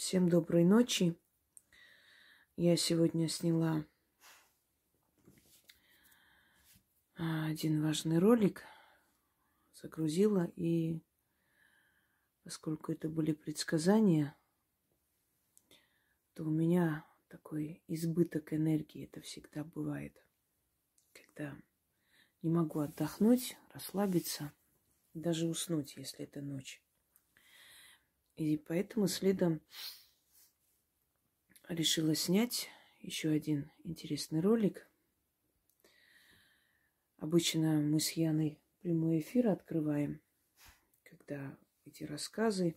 Всем доброй ночи. Я сегодня сняла а, один важный ролик, загрузила, и поскольку это были предсказания, то у меня такой избыток энергии это всегда бывает, когда не могу отдохнуть, расслабиться, даже уснуть, если это ночь. И поэтому следом решила снять еще один интересный ролик. Обычно мы с Яной прямой эфир открываем, когда эти рассказы.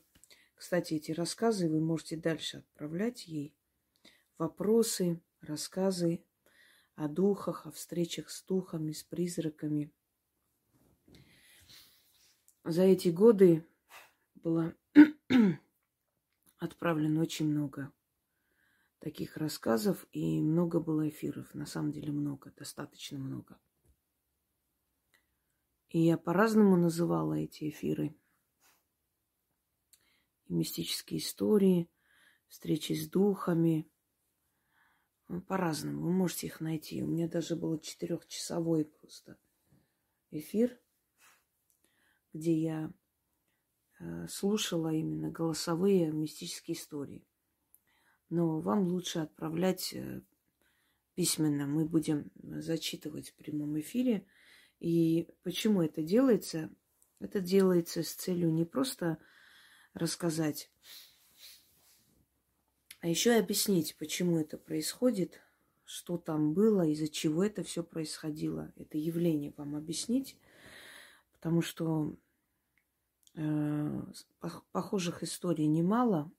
Кстати, эти рассказы вы можете дальше отправлять ей. Вопросы, рассказы о духах, о встречах с духами, с призраками. За эти годы было отправлено очень много таких рассказов, и много было эфиров. На самом деле много, достаточно много. И я по-разному называла эти эфиры. И мистические истории, встречи с духами. Ну, по-разному. Вы можете их найти. У меня даже был четырехчасовой просто эфир, где я слушала именно голосовые мистические истории но вам лучше отправлять э, письменно. Мы будем зачитывать в прямом эфире. И почему это делается? Это делается с целью не просто рассказать, а еще и объяснить, почему это происходит, что там было, из-за чего это все происходило. Это явление вам объяснить, потому что э, похожих историй немало,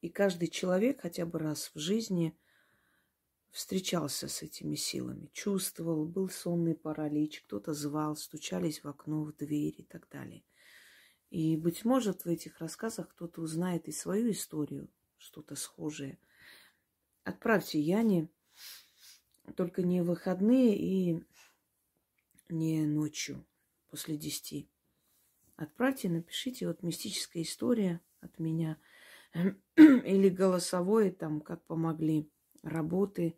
и каждый человек хотя бы раз в жизни встречался с этими силами, чувствовал, был сонный паралич, кто-то звал, стучались в окно, в дверь и так далее. И, быть может, в этих рассказах кто-то узнает и свою историю, что-то схожее. Отправьте Яне, только не выходные и не ночью после десяти. Отправьте, напишите, вот мистическая история от меня – или голосовое, там, как помогли работы.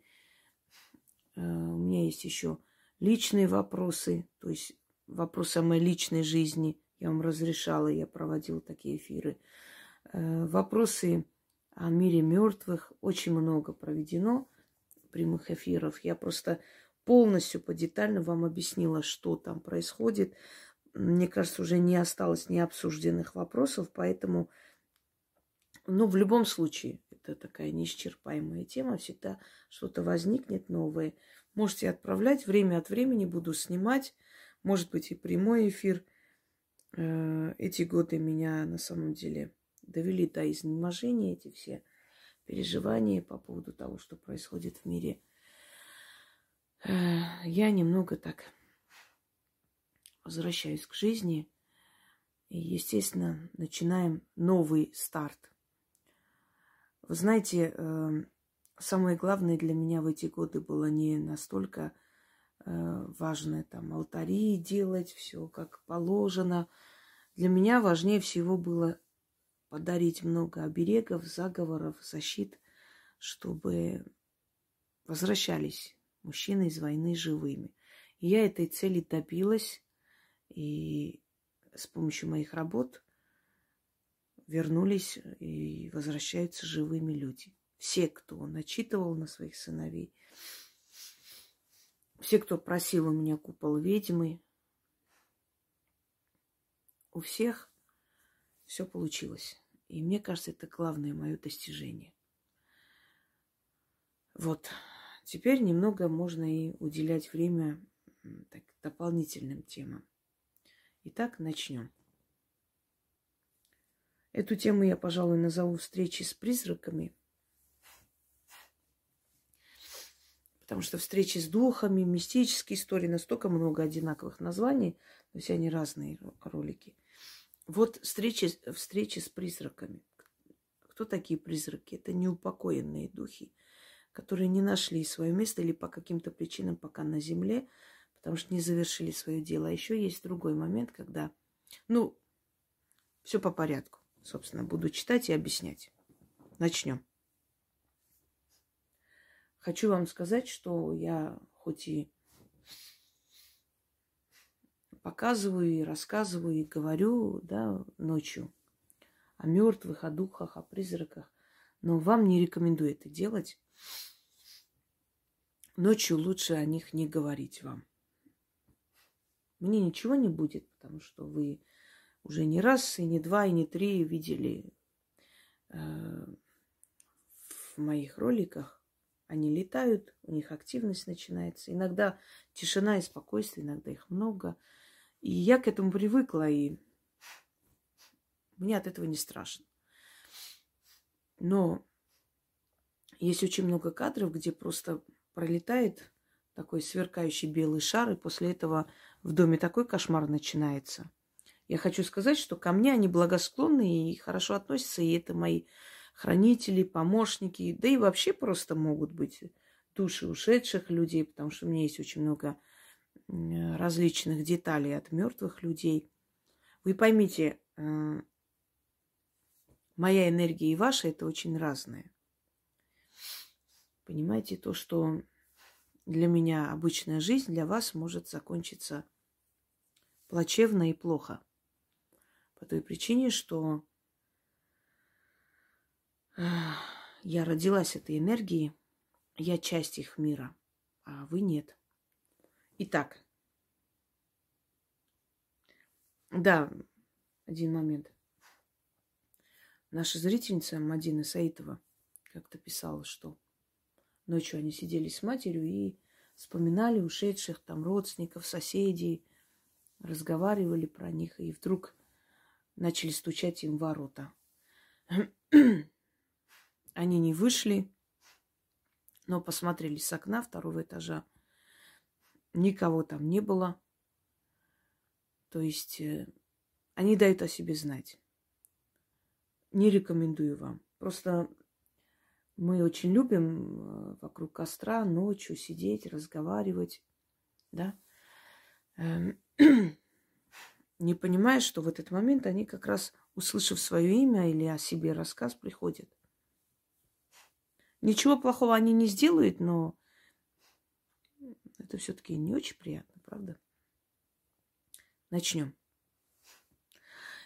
Э, у меня есть еще личные вопросы, то есть вопросы о моей личной жизни. Я вам разрешала, я проводила такие эфиры. Э, вопросы о мире мертвых очень много проведено прямых эфиров. Я просто полностью подетально вам объяснила, что там происходит. Мне кажется, уже не осталось необсужденных вопросов, поэтому но в любом случае, это такая неисчерпаемая тема, всегда что-то возникнет новое. Можете отправлять, время от времени буду снимать, может быть и прямой эфир. Э, эти годы меня на самом деле довели до изнеможения, эти все переживания по поводу того, что происходит в мире. Э, я немного так возвращаюсь к жизни. И, естественно, начинаем новый старт. Вы знаете, эм, самое главное для меня в эти годы было не настолько э, важно там алтари делать, все как положено. Для меня важнее всего было подарить много оберегов, заговоров, защит, чтобы возвращались мужчины из войны живыми. И я этой цели добилась, и с помощью моих работ вернулись и возвращаются живыми люди. Все, кто начитывал на своих сыновей, все, кто просил у меня купол ведьмы, у всех все получилось. И мне кажется, это главное мое достижение. Вот. Теперь немного можно и уделять время так, дополнительным темам. Итак, начнем. Эту тему я, пожалуй, назову встречи с призраками. Потому что встречи с духами, мистические истории, настолько много одинаковых названий, но все они разные ролики. Вот встречи, встречи с призраками. Кто такие призраки? Это неупокоенные духи, которые не нашли свое место или по каким-то причинам пока на земле, потому что не завершили свое дело. А еще есть другой момент, когда, ну, все по порядку. Собственно, буду читать и объяснять. Начнем. Хочу вам сказать, что я хоть и показываю и рассказываю и говорю, да, ночью о мертвых, о духах, о призраках, но вам не рекомендую это делать. Ночью лучше о них не говорить вам. Мне ничего не будет, потому что вы уже не раз, и не два, и не три видели э, в моих роликах. Они летают, у них активность начинается. Иногда тишина и спокойствие, иногда их много. И я к этому привыкла, и мне от этого не страшно. Но есть очень много кадров, где просто пролетает такой сверкающий белый шар, и после этого в доме такой кошмар начинается. Я хочу сказать, что ко мне они благосклонны и хорошо относятся, и это мои хранители, помощники, да и вообще просто могут быть души ушедших людей, потому что у меня есть очень много различных деталей от мертвых людей. Вы поймите, э, моя энергия и ваша это очень разное. Понимаете, то, что для меня обычная жизнь, для вас может закончиться плачевно и плохо. По той причине, что я родилась этой энергией, я часть их мира, а вы нет. Итак, да, один момент. Наша зрительница Мадина Саитова как-то писала, что ночью они сидели с матерью и вспоминали ушедших там родственников, соседей, разговаривали про них, и вдруг начали стучать им ворота. Они не вышли, но посмотрели с окна второго этажа – Никого там не было. То есть э, они дают о себе знать. Не рекомендую вам. Просто мы очень любим э, вокруг костра ночью сидеть, разговаривать, да, эм, не понимая, что в этот момент они как раз, услышав свое имя или о себе рассказ, приходят. Ничего плохого они не сделают, но это все-таки не очень приятно, правда? Начнем.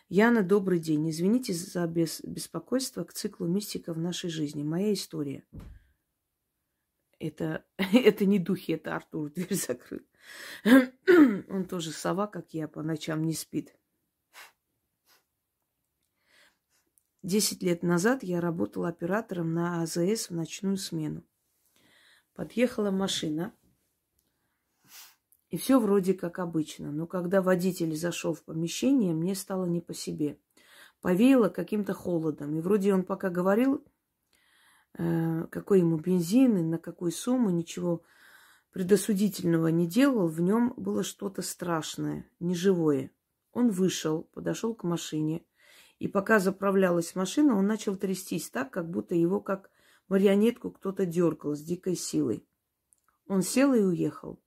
Яна, добрый день. Извините за бес- беспокойство к циклу мистика в нашей жизни. Моя история. Это, это не духи, это Артур, дверь закрыт. Он тоже сова, как я, по ночам не спит. Десять лет назад я работала оператором на АЗС в ночную смену. Подъехала машина – и все вроде как обычно. Но когда водитель зашел в помещение, мне стало не по себе. Повеяло каким-то холодом. И вроде он пока говорил, э, какой ему бензин и на какую сумму, ничего предосудительного не делал. В нем было что-то страшное, неживое. Он вышел, подошел к машине. И пока заправлялась машина, он начал трястись так, как будто его как марионетку кто-то дергал с дикой силой. Он сел и уехал.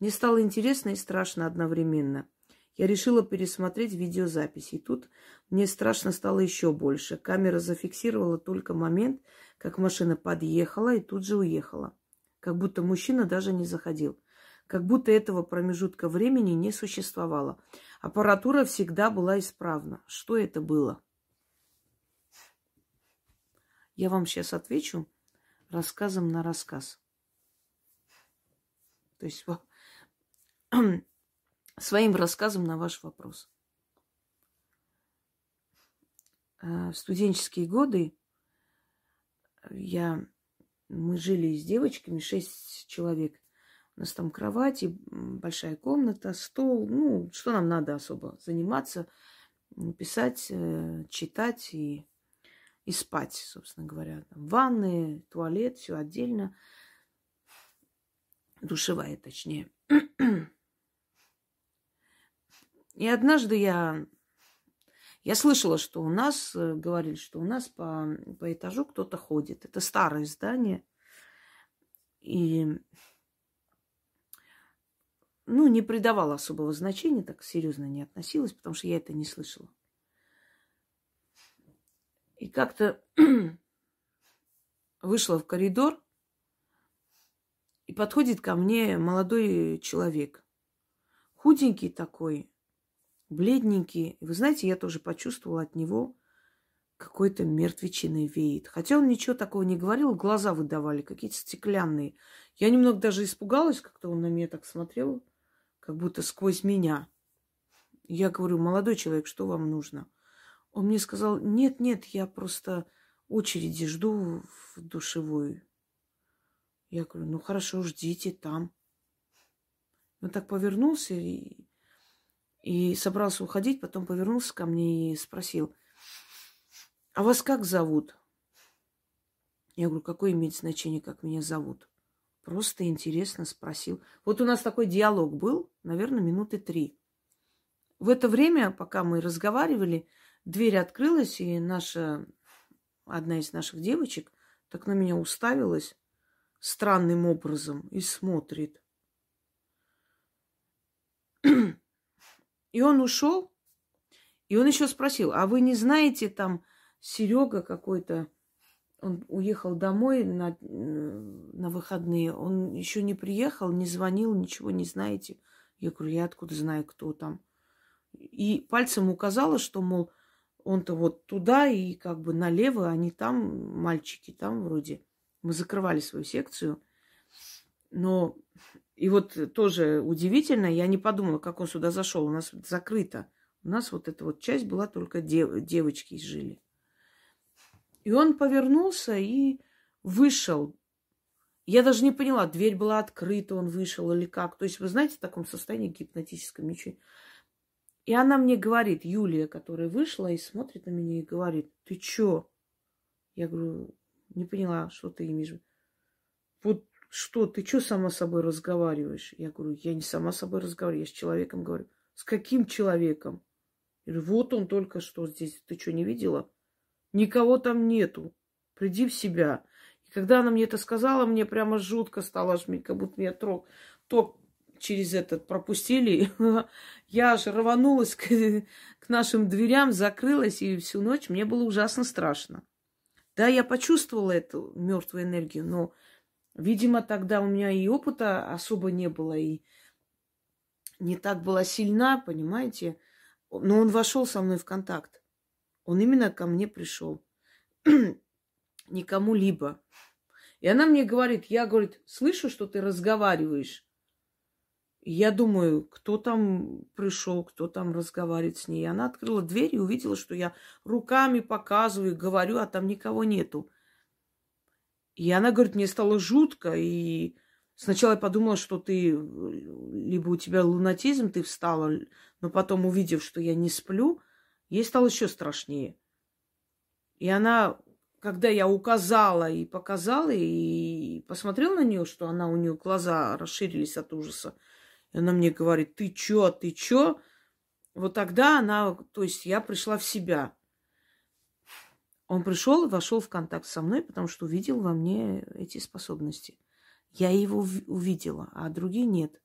Мне стало интересно и страшно одновременно. Я решила пересмотреть видеозапись. И тут мне страшно стало еще больше. Камера зафиксировала только момент, как машина подъехала и тут же уехала. Как будто мужчина даже не заходил. Как будто этого промежутка времени не существовало. Аппаратура всегда была исправна. Что это было? Я вам сейчас отвечу рассказом на рассказ. То есть своим рассказом на ваш вопрос. А, в студенческие годы я, мы жили с девочками, шесть человек. У нас там кровать, и большая комната, стол. Ну, что нам надо особо? Заниматься, писать, э, читать и, и спать, собственно говоря. Там ванны, туалет, все отдельно. Душевая, точнее. И однажды я, я слышала, что у нас, э, говорили, что у нас по, по этажу кто-то ходит. Это старое здание. И ну, не придавала особого значения, так серьезно не относилась, потому что я это не слышала. И как-то вышла в коридор, и подходит ко мне молодой человек. Худенький такой, бледненький. Вы знаете, я тоже почувствовала от него какой-то мертвечиной веет. Хотя он ничего такого не говорил, глаза выдавали, какие-то стеклянные. Я немного даже испугалась, как-то он на меня так смотрел, как будто сквозь меня. Я говорю, молодой человек, что вам нужно? Он мне сказал, нет, нет, я просто очереди жду в душевую. Я говорю, ну хорошо, ждите там. Он так повернулся и, и собрался уходить, потом повернулся ко мне и спросил, а вас как зовут? Я говорю, какое имеет значение, как меня зовут? Просто интересно спросил. Вот у нас такой диалог был, наверное, минуты три. В это время, пока мы разговаривали, дверь открылась, и наша, одна из наших девочек так на меня уставилась странным образом и смотрит. И он ушел, и он еще спросил, а вы не знаете, там Серега какой-то, он уехал домой на, на выходные, он еще не приехал, не звонил, ничего не знаете. Я говорю, я откуда знаю, кто там. И пальцем указала, что, мол, он-то вот туда и как бы налево, они там, мальчики там вроде. Мы закрывали свою секцию. Но и вот тоже удивительно, я не подумала, как он сюда зашел. У нас закрыто. У нас вот эта вот часть была только дев, девочки жили. И он повернулся и вышел. Я даже не поняла, дверь была открыта, он вышел или как. То есть, вы знаете, в таком состоянии гипнотическом ничего. И она мне говорит, Юлия, которая вышла и смотрит на меня и говорит, ты чё? Я говорю, не поняла, что ты имеешь. Вот что, ты что сама собой разговариваешь? Я говорю, я не сама собой разговариваю, я с человеком говорю. С каким человеком? Я говорю, вот он только что здесь. Ты что, не видела? Никого там нету. Приди в себя. И когда она мне это сказала, мне прямо жутко стало, как будто меня трог, ток через этот пропустили. Я аж рванулась к, к нашим дверям, закрылась, и всю ночь мне было ужасно страшно. Да, я почувствовала эту мертвую энергию, но, видимо, тогда у меня и опыта особо не было, и не так была сильна, понимаете. Но он вошел со мной в контакт. Он именно ко мне пришел. Не кому-либо. И она мне говорит, я, говорит, слышу, что ты разговариваешь. Я думаю, кто там пришел, кто там разговаривает с ней. Она открыла дверь и увидела, что я руками показываю, говорю, а там никого нету. И она говорит, мне стало жутко, и сначала я подумала, что ты, либо у тебя лунатизм, ты встала, но потом, увидев, что я не сплю, ей стало еще страшнее. И она, когда я указала и показала, и посмотрела на нее, что она, у нее глаза расширились от ужаса, и она мне говорит, ты чё, ты чё? Вот тогда она, то есть я пришла в себя. Он пришел и вошел в контакт со мной, потому что увидел во мне эти способности. Я его увидела, а другие нет.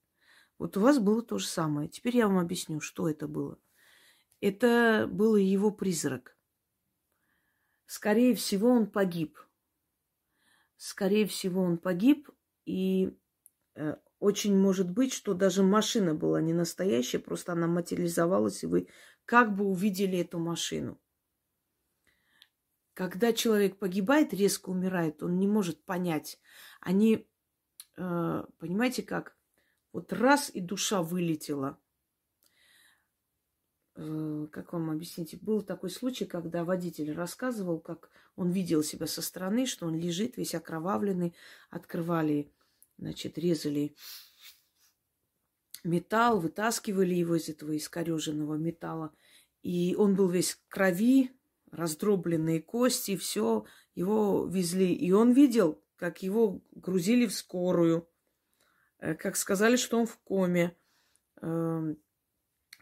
Вот у вас было то же самое. Теперь я вам объясню, что это было. Это был его призрак. Скорее всего, он погиб. Скорее всего, он погиб, и э, очень может быть, что даже машина была не настоящая, просто она материализовалась, и вы как бы увидели эту машину. Когда человек погибает, резко умирает, он не может понять. Они, э, понимаете как, вот раз и душа вылетела. Э, как вам объяснить? Был такой случай, когда водитель рассказывал, как он видел себя со стороны, что он лежит весь окровавленный, открывали значит, резали металл, вытаскивали его из этого искореженного металла. И он был весь в крови, раздробленные кости, все, его везли. И он видел, как его грузили в скорую, э, как сказали, что он в коме, эм,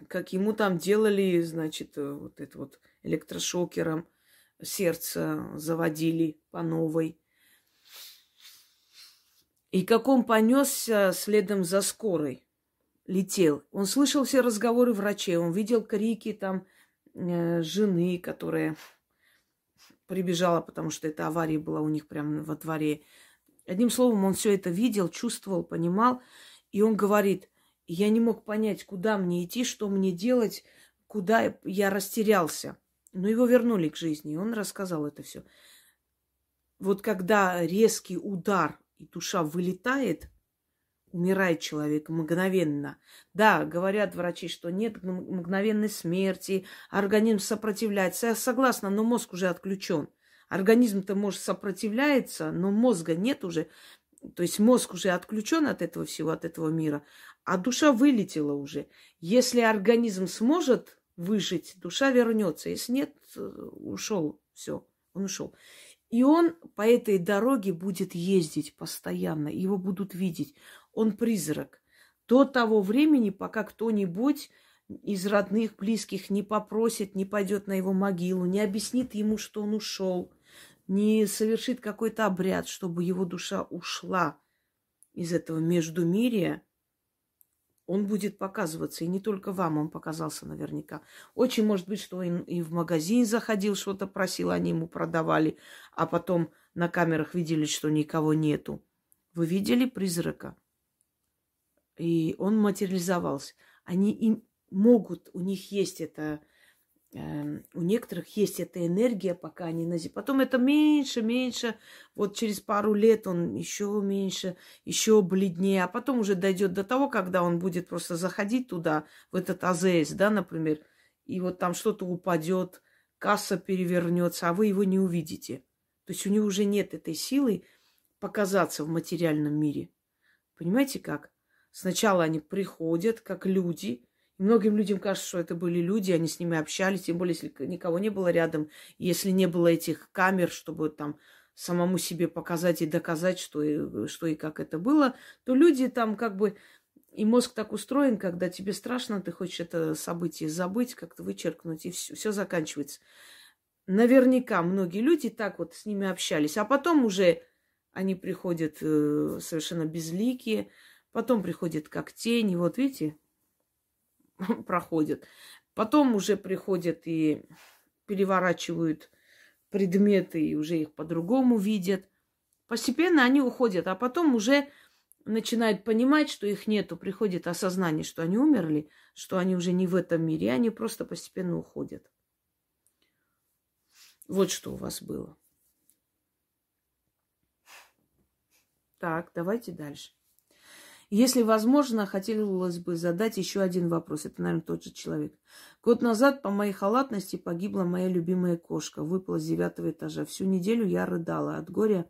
как ему там делали, значит, э, вот это вот электрошокером сердце заводили по новой. И как он понесся следом за скорой, летел. Он слышал все разговоры врачей, он видел крики там жены, которая прибежала, потому что эта авария была у них прямо во дворе. Одним словом, он все это видел, чувствовал, понимал. И он говорит, я не мог понять, куда мне идти, что мне делать, куда я растерялся. Но его вернули к жизни, и он рассказал это все. Вот когда резкий удар и душа вылетает, умирает человек мгновенно. Да, говорят врачи, что нет мгновенной смерти, организм сопротивляется. Я согласна, но мозг уже отключен. Организм-то, может, сопротивляется, но мозга нет уже. То есть мозг уже отключен от этого всего, от этого мира, а душа вылетела уже. Если организм сможет выжить, душа вернется. Если нет, ушел. Все, он ушел. И он по этой дороге будет ездить постоянно, его будут видеть. Он призрак. До того времени, пока кто-нибудь из родных, близких не попросит, не пойдет на его могилу, не объяснит ему, что он ушел, не совершит какой-то обряд, чтобы его душа ушла из этого междумирия, он будет показываться. И не только вам он показался наверняка. Очень может быть, что он и в магазин заходил, что-то просил, они ему продавали, а потом на камерах видели, что никого нету. Вы видели призрака? И он материализовался. Они им могут, у них есть это, у некоторых есть эта энергия, пока они на земле. Потом это меньше, меньше. Вот через пару лет он еще меньше, еще бледнее. А потом уже дойдет до того, когда он будет просто заходить туда, в этот АЗС, да, например, и вот там что-то упадет, касса перевернется, а вы его не увидите. То есть у него уже нет этой силы показаться в материальном мире. Понимаете как? Сначала они приходят как люди. Многим людям кажется, что это были люди, они с ними общались, тем более, если никого не было рядом, если не было этих камер, чтобы там самому себе показать и доказать, что и, что и как это было, то люди там как бы... И мозг так устроен, когда тебе страшно, ты хочешь это событие забыть, как-то вычеркнуть, и все, заканчивается. Наверняка многие люди так вот с ними общались, а потом уже они приходят э, совершенно безликие, Потом приходит как тень, и вот видите, проходит. Потом уже приходят и переворачивают предметы, и уже их по-другому видят. Постепенно они уходят, а потом уже начинают понимать, что их нету, приходит осознание, что они умерли, что они уже не в этом мире, и они просто постепенно уходят. Вот что у вас было. Так, давайте дальше. Если возможно, хотелось бы задать еще один вопрос. Это, наверное, тот же человек. Год назад по моей халатности погибла моя любимая кошка. Выпала с девятого этажа. Всю неделю я рыдала от горя.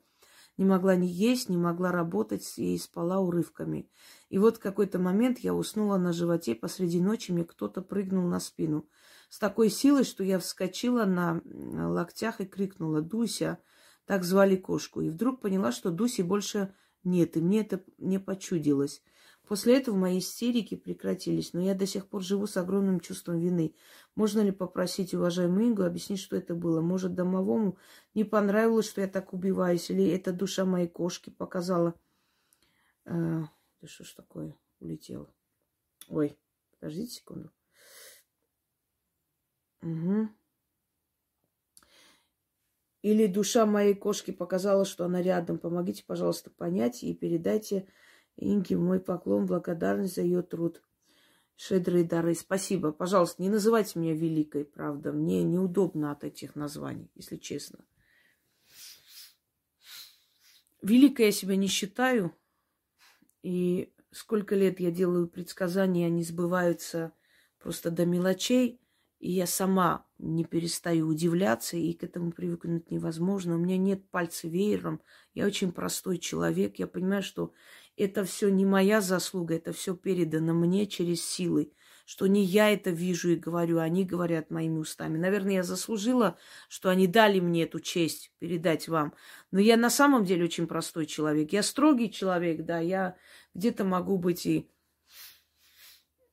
Не могла ни есть, не могла работать и спала урывками. И вот в какой-то момент я уснула на животе. Посреди ночи мне кто-то прыгнул на спину. С такой силой, что я вскочила на локтях и крикнула «Дуся!» Так звали кошку. И вдруг поняла, что Дуси больше нет, и мне это не почудилось. После этого мои истерики прекратились, но я до сих пор живу с огромным чувством вины. Можно ли попросить уважаемую Ингу объяснить, что это было? Может, домовому не понравилось, что я так убиваюсь, или это душа моей кошки показала? А, да что ж такое? Улетело. Ой, подождите секунду. Угу. Или душа моей кошки показала, что она рядом. Помогите, пожалуйста, понять и передайте Инге мой поклон, благодарность за ее труд. Шедрые дары. Спасибо. Пожалуйста, не называйте меня великой, правда. Мне неудобно от этих названий, если честно. Великой я себя не считаю. И сколько лет я делаю предсказания, они сбываются просто до мелочей. И я сама не перестаю удивляться, и к этому привыкнуть невозможно. У меня нет пальца веером. Я очень простой человек. Я понимаю, что это все не моя заслуга, это все передано мне через силы. Что не я это вижу и говорю, а они говорят моими устами. Наверное, я заслужила, что они дали мне эту честь передать вам. Но я на самом деле очень простой человек. Я строгий человек, да, я где-то могу быть и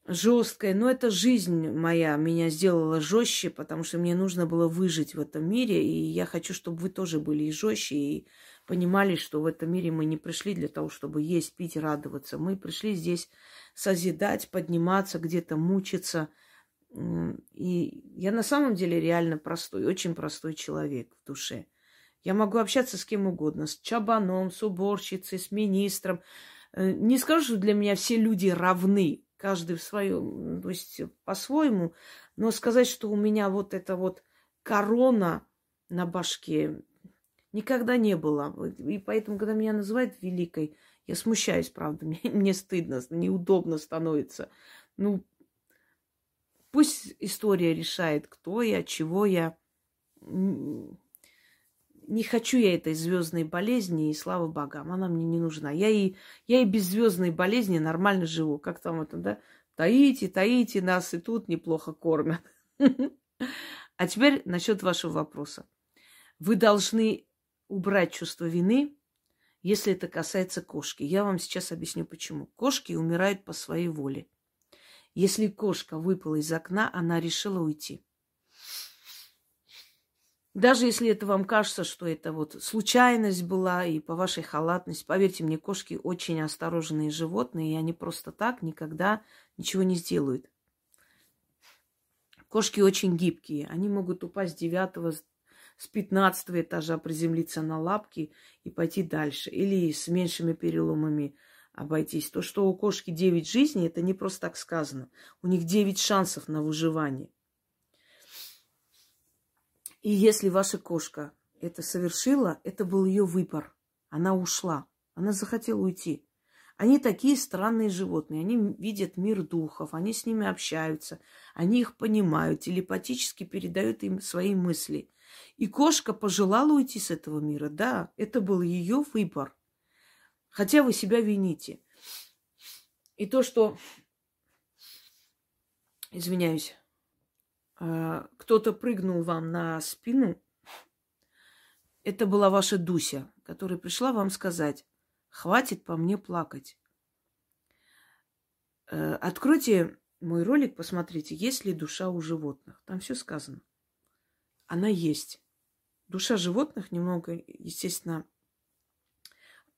жесткая, но это жизнь моя меня сделала жестче, потому что мне нужно было выжить в этом мире, и я хочу, чтобы вы тоже были и жестче, и понимали, что в этом мире мы не пришли для того, чтобы есть, пить, радоваться. Мы пришли здесь созидать, подниматься, где-то мучиться, И я на самом деле реально простой, очень простой человек в душе. Я могу общаться с кем угодно, с чабаном, с уборщицей, с министром. Э, не скажу, что для меня все люди равны, каждый в своем, то есть по-своему, но сказать, что у меня вот эта вот корона на башке никогда не было. И поэтому, когда меня называют великой, я смущаюсь, правда, мне, мне стыдно, неудобно становится. Ну, пусть история решает, кто я, чего я. Не хочу я этой звездной болезни, и слава богам, она мне не нужна. Я и, я и без звездной болезни нормально живу. Как там это, да? Таите, таите, нас и тут неплохо кормят. А теперь насчет вашего вопроса. Вы должны убрать чувство вины, если это касается кошки. Я вам сейчас объясню почему. Кошки умирают по своей воле. Если кошка выпала из окна, она решила уйти. Даже если это вам кажется, что это вот случайность была и по вашей халатности, поверьте мне, кошки очень осторожные животные, и они просто так никогда ничего не сделают. Кошки очень гибкие. Они могут упасть с девятого, с пятнадцатого этажа, приземлиться на лапки и пойти дальше. Или с меньшими переломами обойтись. То, что у кошки девять жизней, это не просто так сказано. У них девять шансов на выживание. И если ваша кошка это совершила, это был ее выбор. Она ушла. Она захотела уйти. Они такие странные животные. Они видят мир духов, они с ними общаются, они их понимают, телепатически передают им свои мысли. И кошка пожелала уйти с этого мира. Да, это был ее выбор. Хотя вы себя вините. И то, что, извиняюсь, кто-то прыгнул вам на спину, это была ваша Дуся, которая пришла вам сказать, Хватит по мне плакать. Э, откройте мой ролик, посмотрите, есть ли душа у животных. Там все сказано. Она есть. Душа животных немного, естественно,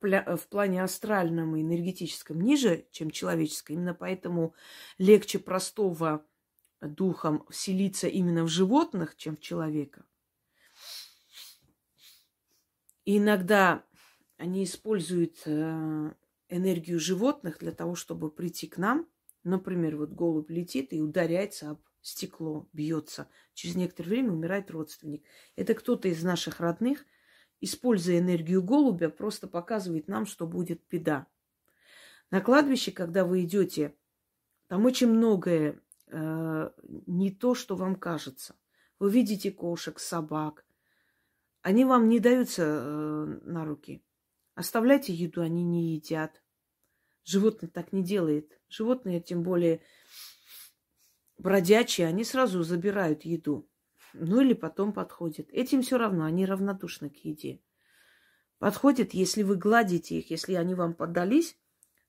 в плане астральном и энергетическом ниже, чем человеческое. Именно поэтому легче простого духом вселиться именно в животных, чем в человека. И иногда они используют э, энергию животных для того, чтобы прийти к нам. Например, вот голубь летит и ударяется об стекло, бьется. Через некоторое время умирает родственник. Это кто-то из наших родных, используя энергию голубя, просто показывает нам, что будет беда. На кладбище, когда вы идете, там очень многое э, не то, что вам кажется. Вы видите кошек, собак. Они вам не даются э, на руки. Оставляйте еду, они не едят. Животное так не делает. Животные, тем более бродячие, они сразу забирают еду. Ну или потом подходят. Этим все равно, они равнодушны к еде. Подходят, если вы гладите их, если они вам поддались,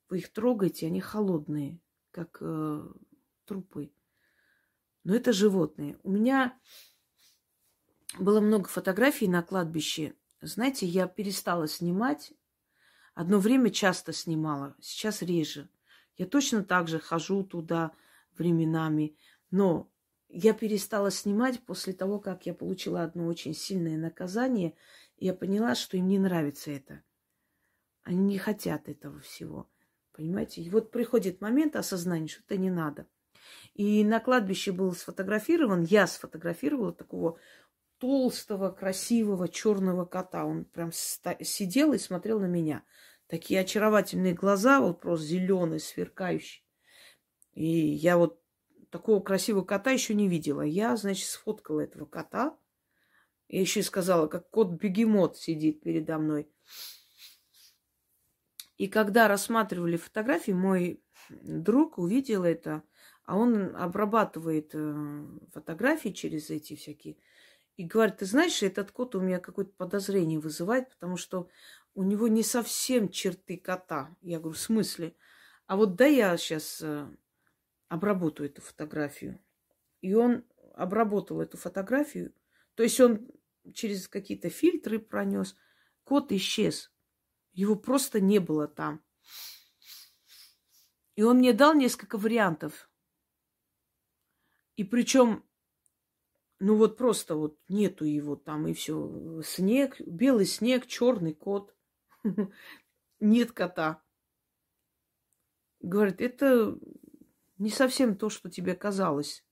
вы их трогаете, они холодные, как э, трупы. Но это животные. У меня было много фотографий на кладбище. Знаете, я перестала снимать Одно время часто снимала, сейчас реже. Я точно так же хожу туда временами, но я перестала снимать после того, как я получила одно очень сильное наказание, я поняла, что им не нравится это. Они не хотят этого всего. Понимаете? И вот приходит момент осознания, что это не надо. И на кладбище был сфотографирован, я сфотографировала такого толстого, красивого черного кота. Он прям сидел и смотрел на меня. Такие очаровательные глаза, вот просто зеленые, сверкающие. И я вот такого красивого кота еще не видела. Я, значит, сфоткала этого кота. Я еще и сказала, как кот-бегемот сидит передо мной. И когда рассматривали фотографии, мой друг увидел это, а он обрабатывает э, фотографии через эти всякие. И говорит, ты знаешь, этот кот у меня какое-то подозрение вызывает, потому что у него не совсем черты кота. Я говорю, в смысле? А вот да я сейчас э, обработаю эту фотографию. И он обработал эту фотографию. То есть он через какие-то фильтры пронес. Кот исчез. Его просто не было там. И он мне дал несколько вариантов. И причем, ну вот просто вот нету его там и все. Снег, белый снег, черный кот. Нет кота. Говорит, это не совсем то, что тебе казалось.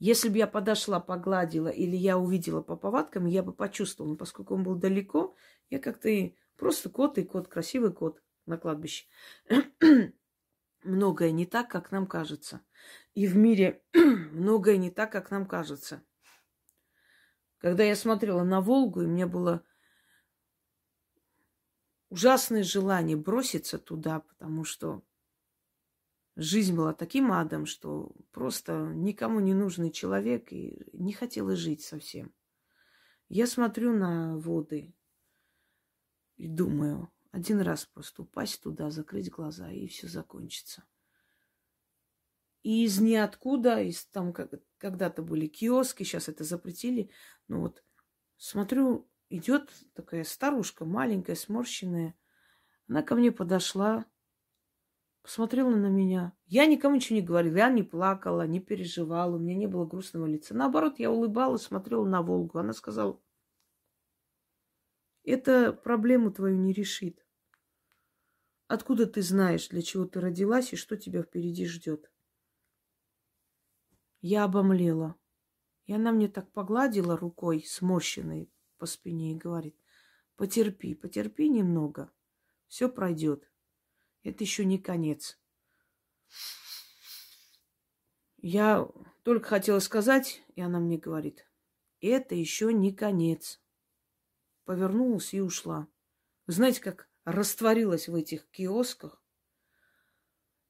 Если бы я подошла, погладила или я увидела по повадкам, я бы почувствовала. Но поскольку он был далеко, я как-то и просто кот и кот, красивый кот на кладбище. Многое не так, как нам кажется. И в мире многое не так, как нам кажется. Когда я смотрела на Волгу, и мне было ужасное желание броситься туда, потому что жизнь была таким адом, что просто никому не нужный человек и не хотела жить совсем. Я смотрю на воды и думаю, один раз просто упасть туда, закрыть глаза, и все закончится. И из ниоткуда, из там как, когда-то были киоски, сейчас это запретили, но вот смотрю, идет такая старушка, маленькая, сморщенная. Она ко мне подошла, посмотрела на меня. Я никому ничего не говорила, я не плакала, не переживала, у меня не было грустного лица. Наоборот, я улыбалась, смотрела на Волгу. Она сказала, это проблему твою не решит. Откуда ты знаешь, для чего ты родилась и что тебя впереди ждет? Я обомлела. И она мне так погладила рукой, сморщенной по спине, и говорит, потерпи, потерпи немного, все пройдет. Это еще не конец. Я только хотела сказать, и она мне говорит, это еще не конец. Повернулась и ушла. Вы знаете, как растворилась в этих киосках,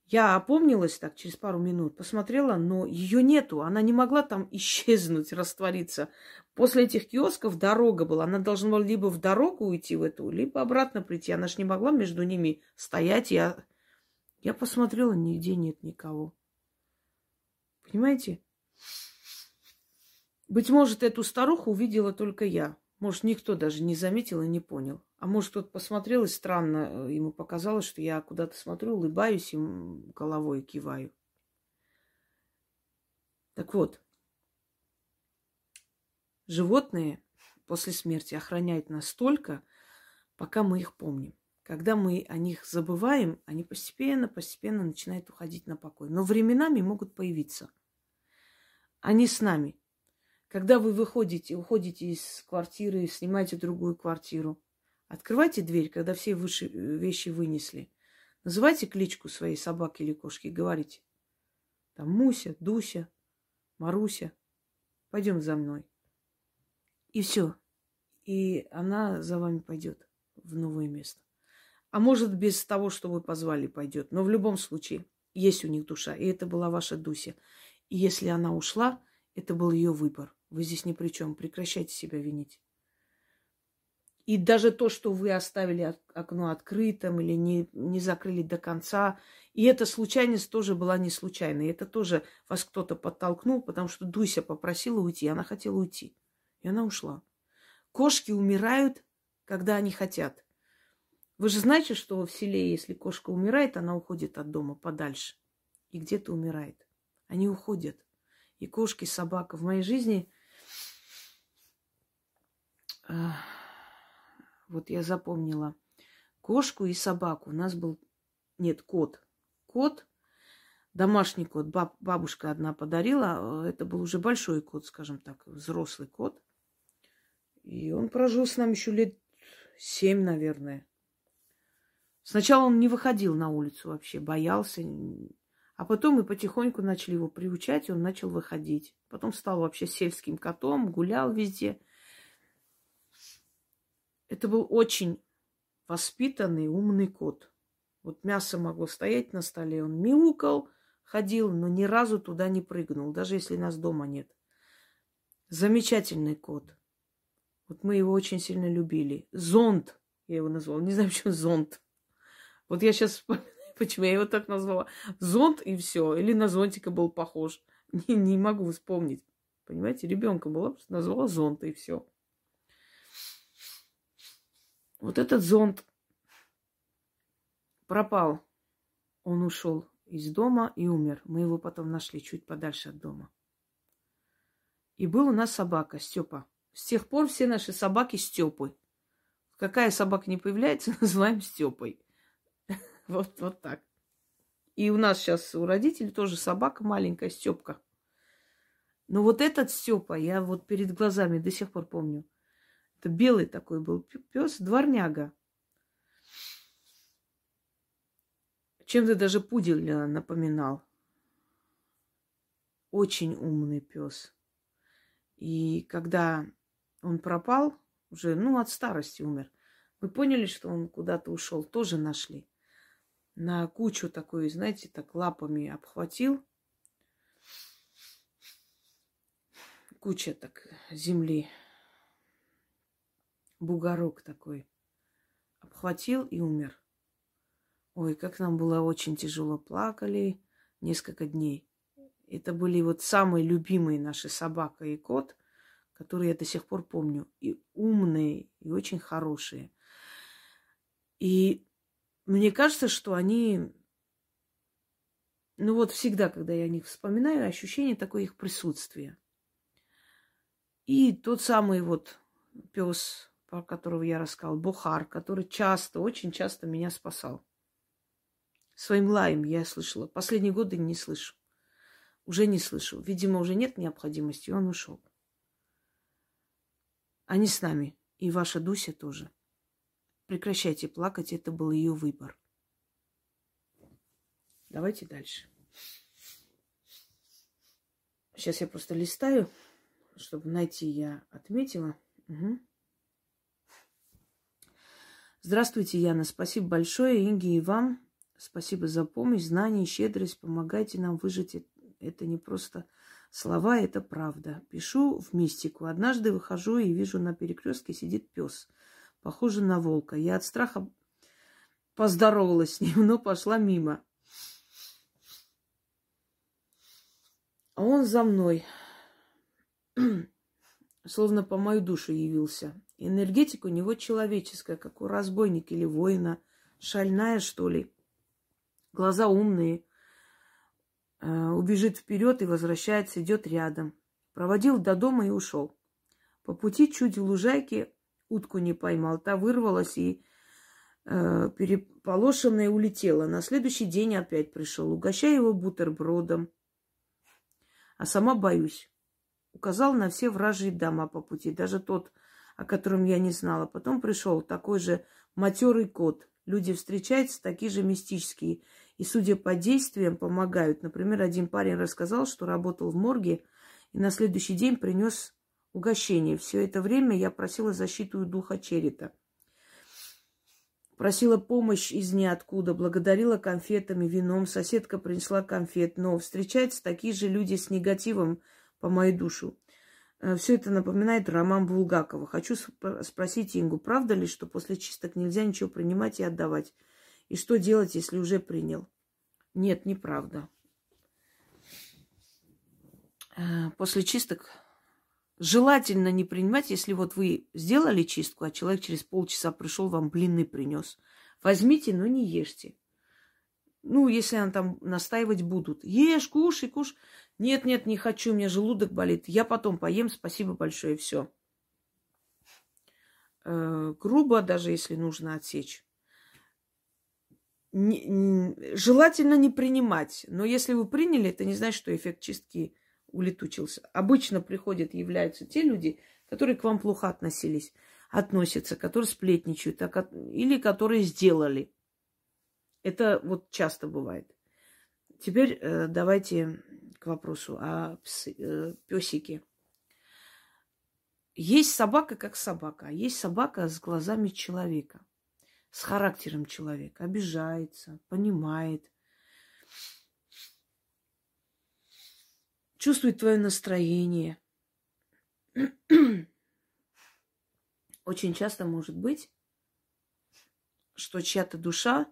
я опомнилась так через пару минут, посмотрела, но ее нету. Она не могла там исчезнуть, раствориться. После этих киосков дорога была. Она должна была либо в дорогу уйти в эту, либо обратно прийти. Она же не могла между ними стоять. Я, я посмотрела, нигде нет никого. Понимаете? Быть может, эту старуху увидела только я. Может, никто даже не заметил и не понял. А может, кто-то посмотрел и странно э, ему показалось, что я куда-то смотрю, улыбаюсь им головой киваю. Так вот, животные после смерти охраняют настолько, пока мы их помним. Когда мы о них забываем, они постепенно, постепенно начинают уходить на покой. Но временами могут появиться. Они с нами. Когда вы выходите, уходите из квартиры, снимаете другую квартиру, Открывайте дверь, когда все выше, э, вещи вынесли. Называйте кличку своей собаки или кошки говорите. Там Муся, Дуся, Маруся. Пойдем за мной. И все. И она за вами пойдет в новое место. А может, без того, что вы позвали, пойдет. Но в любом случае, есть у них душа. И это была ваша Дуся. И если она ушла, это был ее выбор. Вы здесь ни при чем. Прекращайте себя винить. И даже то, что вы оставили окно открытым или не, не закрыли до конца, и эта случайность тоже была не случайной. Это тоже вас кто-то подтолкнул, потому что Дуся попросила уйти, она хотела уйти. И она ушла. Кошки умирают, когда они хотят. Вы же знаете, что в селе, если кошка умирает, она уходит от дома подальше. И где-то умирает. Они уходят. И кошки, собака. В моей жизни вот я запомнила кошку и собаку. У нас был, нет, кот. Кот, домашний кот, баб, бабушка одна подарила. Это был уже большой кот, скажем так, взрослый кот. И он прожил с нами еще лет семь, наверное. Сначала он не выходил на улицу вообще, боялся. А потом мы потихоньку начали его приучать, и он начал выходить. Потом стал вообще сельским котом, гулял везде. Это был очень воспитанный, умный кот. Вот мясо могло стоять на столе, он мяукал, ходил, но ни разу туда не прыгнул, даже если нас дома нет. Замечательный кот. Вот мы его очень сильно любили. Зонт, я его назвала. Не знаю, почему зонт. Вот я сейчас вспоминаю, почему я его так назвала. Зонт и все. Или на зонтика был похож. Не, не могу вспомнить. Понимаете, ребенка была, назвала зонт и все. Вот этот зонт пропал. Он ушел из дома и умер. Мы его потом нашли чуть подальше от дома. И был у нас собака, Степа. С тех пор все наши собаки Степы. Какая собака не появляется, называем Степой. Вот, вот так. И у нас сейчас у родителей тоже собака маленькая, Степка. Но вот этот Степа, я вот перед глазами до сих пор помню. Это белый такой был пес, дворняга. Чем-то даже пуделя напоминал. Очень умный пес. И когда он пропал, уже, ну, от старости умер, мы поняли, что он куда-то ушел, тоже нашли. На кучу такой, знаете, так лапами обхватил. Куча так земли. Бугорок такой. Обхватил и умер. Ой, как нам было очень тяжело. Плакали несколько дней. Это были вот самые любимые наши собака и кот, которые я до сих пор помню. И умные, и очень хорошие. И мне кажется, что они... Ну вот всегда, когда я о них вспоминаю, ощущение такое их присутствия. И тот самый вот пес, про которого я рассказал, Бухар, который часто, очень часто меня спасал. Своим лаем я слышала. Последние годы не слышу. Уже не слышу. Видимо, уже нет необходимости, он ушел. Они с нами. И ваша Дуся тоже. Прекращайте плакать, это был ее выбор. Давайте дальше. Сейчас я просто листаю, чтобы найти, я отметила. Угу. Здравствуйте, Яна. Спасибо большое, Инге, и вам. Спасибо за помощь, знания, щедрость. Помогайте нам выжить это не просто слова, это правда. Пишу в мистику. Однажды выхожу и вижу на перекрестке сидит пес, похожий на волка. Я от страха поздоровалась с ним, но пошла мимо. А он за мной, словно по мою душу явился. Энергетика у него человеческая, как у разбойника или воина, шальная, что ли. Глаза умные, Э, убежит вперед и возвращается, идет рядом. Проводил до дома и ушел. По пути чуть в лужайке утку не поймал. Та вырвалась и э, переполошенная улетела. На следующий день опять пришел. Угощаю его бутербродом. А сама боюсь. Указал на все вражьи дома по пути. Даже тот, о котором я не знала. Потом пришел такой же матерый кот. Люди встречаются, такие же мистические. И, судя по действиям, помогают. Например, один парень рассказал, что работал в морге и на следующий день принес угощение. Все это время я просила защиту духа Черета. Просила помощь из ниоткуда, благодарила конфетами, вином. Соседка принесла конфет, но встречаются такие же люди с негативом по мою душу. Э, Все это напоминает роман Булгакова. Хочу спросить Ингу, правда ли, что после чисток нельзя ничего принимать и отдавать? И что делать, если уже принял? Нет, неправда. Э, после чисток желательно не принимать, если вот вы сделали чистку, а человек через полчаса пришел, вам блины принес. Возьмите, но не ешьте. Ну, если они там настаивать будут. Ешь, кушай, кушай. Нет, нет, не хочу, у меня желудок болит. Я потом поем, спасибо большое, все. Э, грубо, даже если нужно отсечь не, не, желательно не принимать. Но если вы приняли, это не значит, что эффект чистки улетучился. Обычно приходят, являются те люди, которые к вам плохо относились, относятся, которые сплетничают, а, или которые сделали. Это вот часто бывает. Теперь э, давайте к вопросу о псы, э, песике. Есть собака как собака, а есть собака с глазами человека с характером человека, обижается, понимает, чувствует твое настроение. Очень часто может быть, что чья-то душа,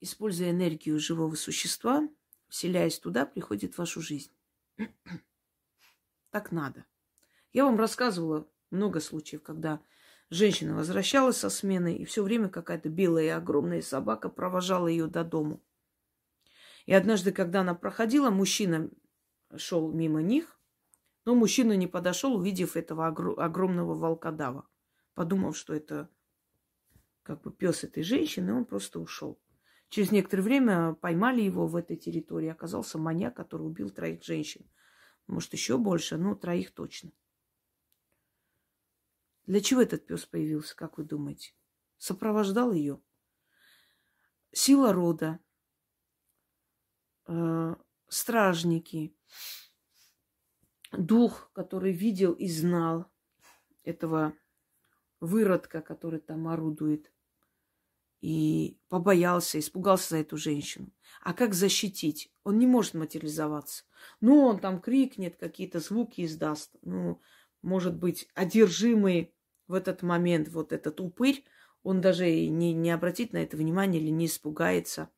используя энергию живого существа, вселяясь туда, приходит в вашу жизнь. Так надо. Я вам рассказывала много случаев, когда Женщина возвращалась со смены, и все время какая-то белая огромная собака провожала ее до дому. И однажды, когда она проходила, мужчина шел мимо них, но мужчина не подошел, увидев этого огромного волкодава. Подумав, что это как бы пес этой женщины, он просто ушел. Через некоторое время поймали его в этой территории. Оказался маньяк, который убил троих женщин. Может, еще больше, но троих точно. Для чего этот пес появился, как вы думаете? Сопровождал ее. Сила рода, э, стражники, дух, который видел и знал этого выродка, который там орудует, и побоялся, испугался за эту женщину. А как защитить? Он не может материализоваться. Ну, он там крикнет, какие-то звуки издаст. Ну, может быть, одержимый в этот момент вот этот упырь, он даже и не, не обратит на это внимания или не испугается.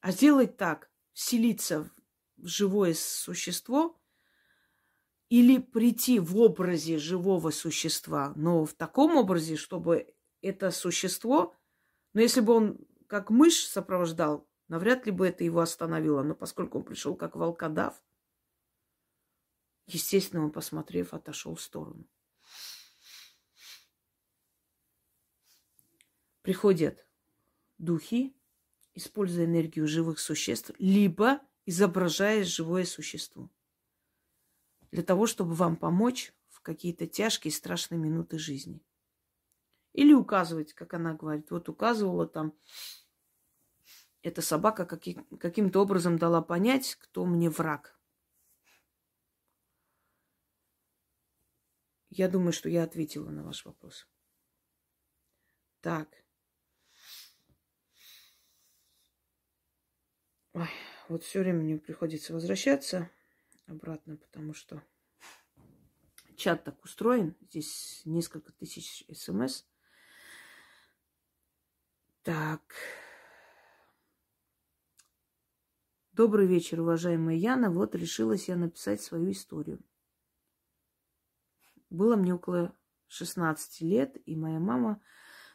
А сделать так, вселиться в живое существо или прийти в образе живого существа, но в таком образе, чтобы это существо, но если бы он как мышь сопровождал, навряд ли бы это его остановило. Но поскольку он пришел как волкодав, естественно, он, посмотрев, отошел в сторону. Приходят духи, используя энергию живых существ, либо изображая живое существо. Для того, чтобы вам помочь в какие-то тяжкие, страшные минуты жизни. Или указывать, как она говорит. Вот указывала там, эта собака каким- каким-то образом дала понять, кто мне враг. Я думаю, что я ответила на ваш вопрос. Так. Ой, вот все время мне приходится возвращаться обратно, потому что чат так устроен. Здесь несколько тысяч смс. Так. Добрый вечер, уважаемая Яна. Вот решилась я написать свою историю. Было мне около 16 лет, и моя мама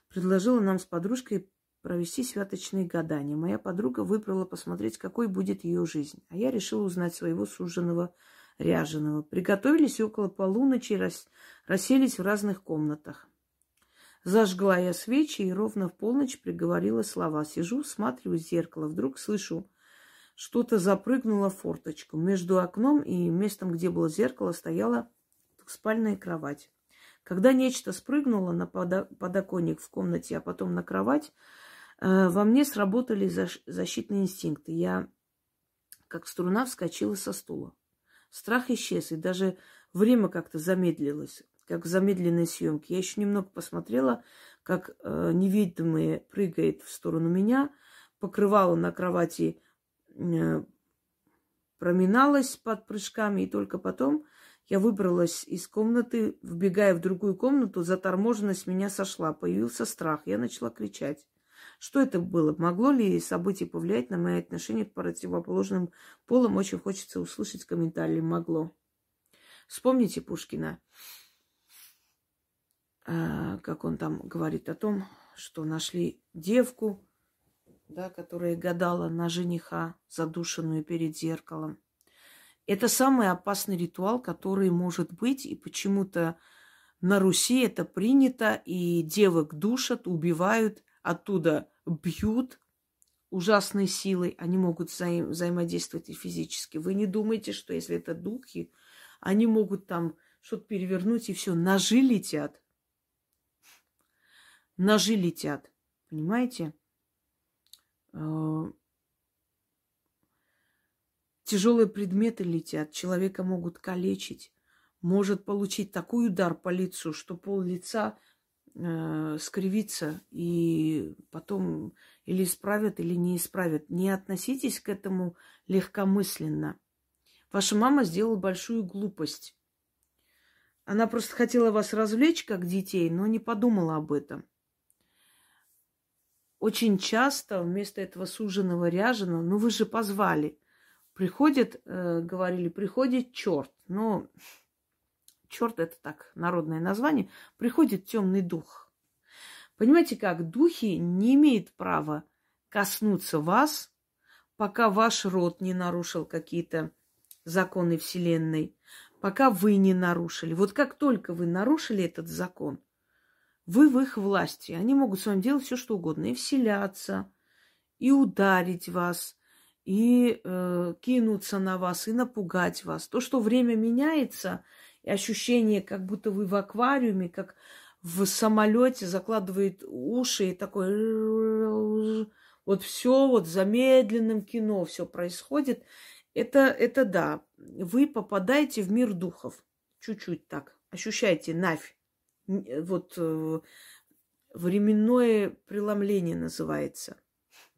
предложила нам с подружкой провести святочные гадания. Моя подруга выбрала посмотреть, какой будет ее жизнь. А я решила узнать своего суженого ряженого. Приготовились около полуночи, рас... расселись в разных комнатах. Зажгла я свечи и ровно в полночь приговорила слова. Сижу, смотрю в зеркало, вдруг слышу, что-то запрыгнуло в форточку. Между окном и местом, где было зеркало, стояла спальная кровать. Когда нечто спрыгнуло на подоконник в комнате, а потом на кровать, э, во мне сработали защитные инстинкты. Я, как струна, вскочила со стула. Страх исчез, и даже время как-то замедлилось как в замедленной съемке. Я еще немного посмотрела, как э, невидимый прыгает в сторону меня, покрывало на кровати э, проминалось под прыжками, и только потом я выбралась из комнаты, вбегая в другую комнату, заторможенность меня сошла, появился страх, я начала кричать. Что это было? Могло ли событие повлиять на мои отношения к противоположным полам? Очень хочется услышать комментарий. Могло. Вспомните Пушкина. А, как он там говорит о том, что нашли девку, да, которая гадала на жениха, задушенную перед зеркалом. Это самый опасный ритуал, который может быть, и почему-то на Руси это принято, и девок душат, убивают, оттуда бьют ужасной силой, они могут взаим- взаимодействовать и физически. Вы не думайте, что если это духи, они могут там что-то перевернуть, и все, ножи летят ножи летят. Понимаете? Э, Тяжелые предметы летят, человека могут калечить, может получить такой удар по лицу, что пол лица э, скривится, и потом или исправят, или не исправят. Не относитесь к этому легкомысленно. Ваша мама сделала большую глупость. Она просто хотела вас развлечь, как детей, но не подумала об этом очень часто вместо этого суженого ряженого, ну вы же позвали, приходит, э, говорили, приходит черт. Ну, черт это так, народное название, приходит темный дух. Понимаете как, духи не имеют права коснуться вас, пока ваш род не нарушил какие-то законы Вселенной, пока вы не нарушили. Вот как только вы нарушили этот закон, вы в их власти. Они могут с вами делать все, что угодно. И вселяться, и ударить вас, и э, кинуться на вас, и напугать вас. То, что время меняется, и ощущение, как будто вы в аквариуме, как в самолете закладывает уши и такой вот все вот замедленным кино все происходит. Это, это да, вы попадаете в мир духов. Чуть-чуть так. Ощущаете навь. Вот э, временное преломление называется.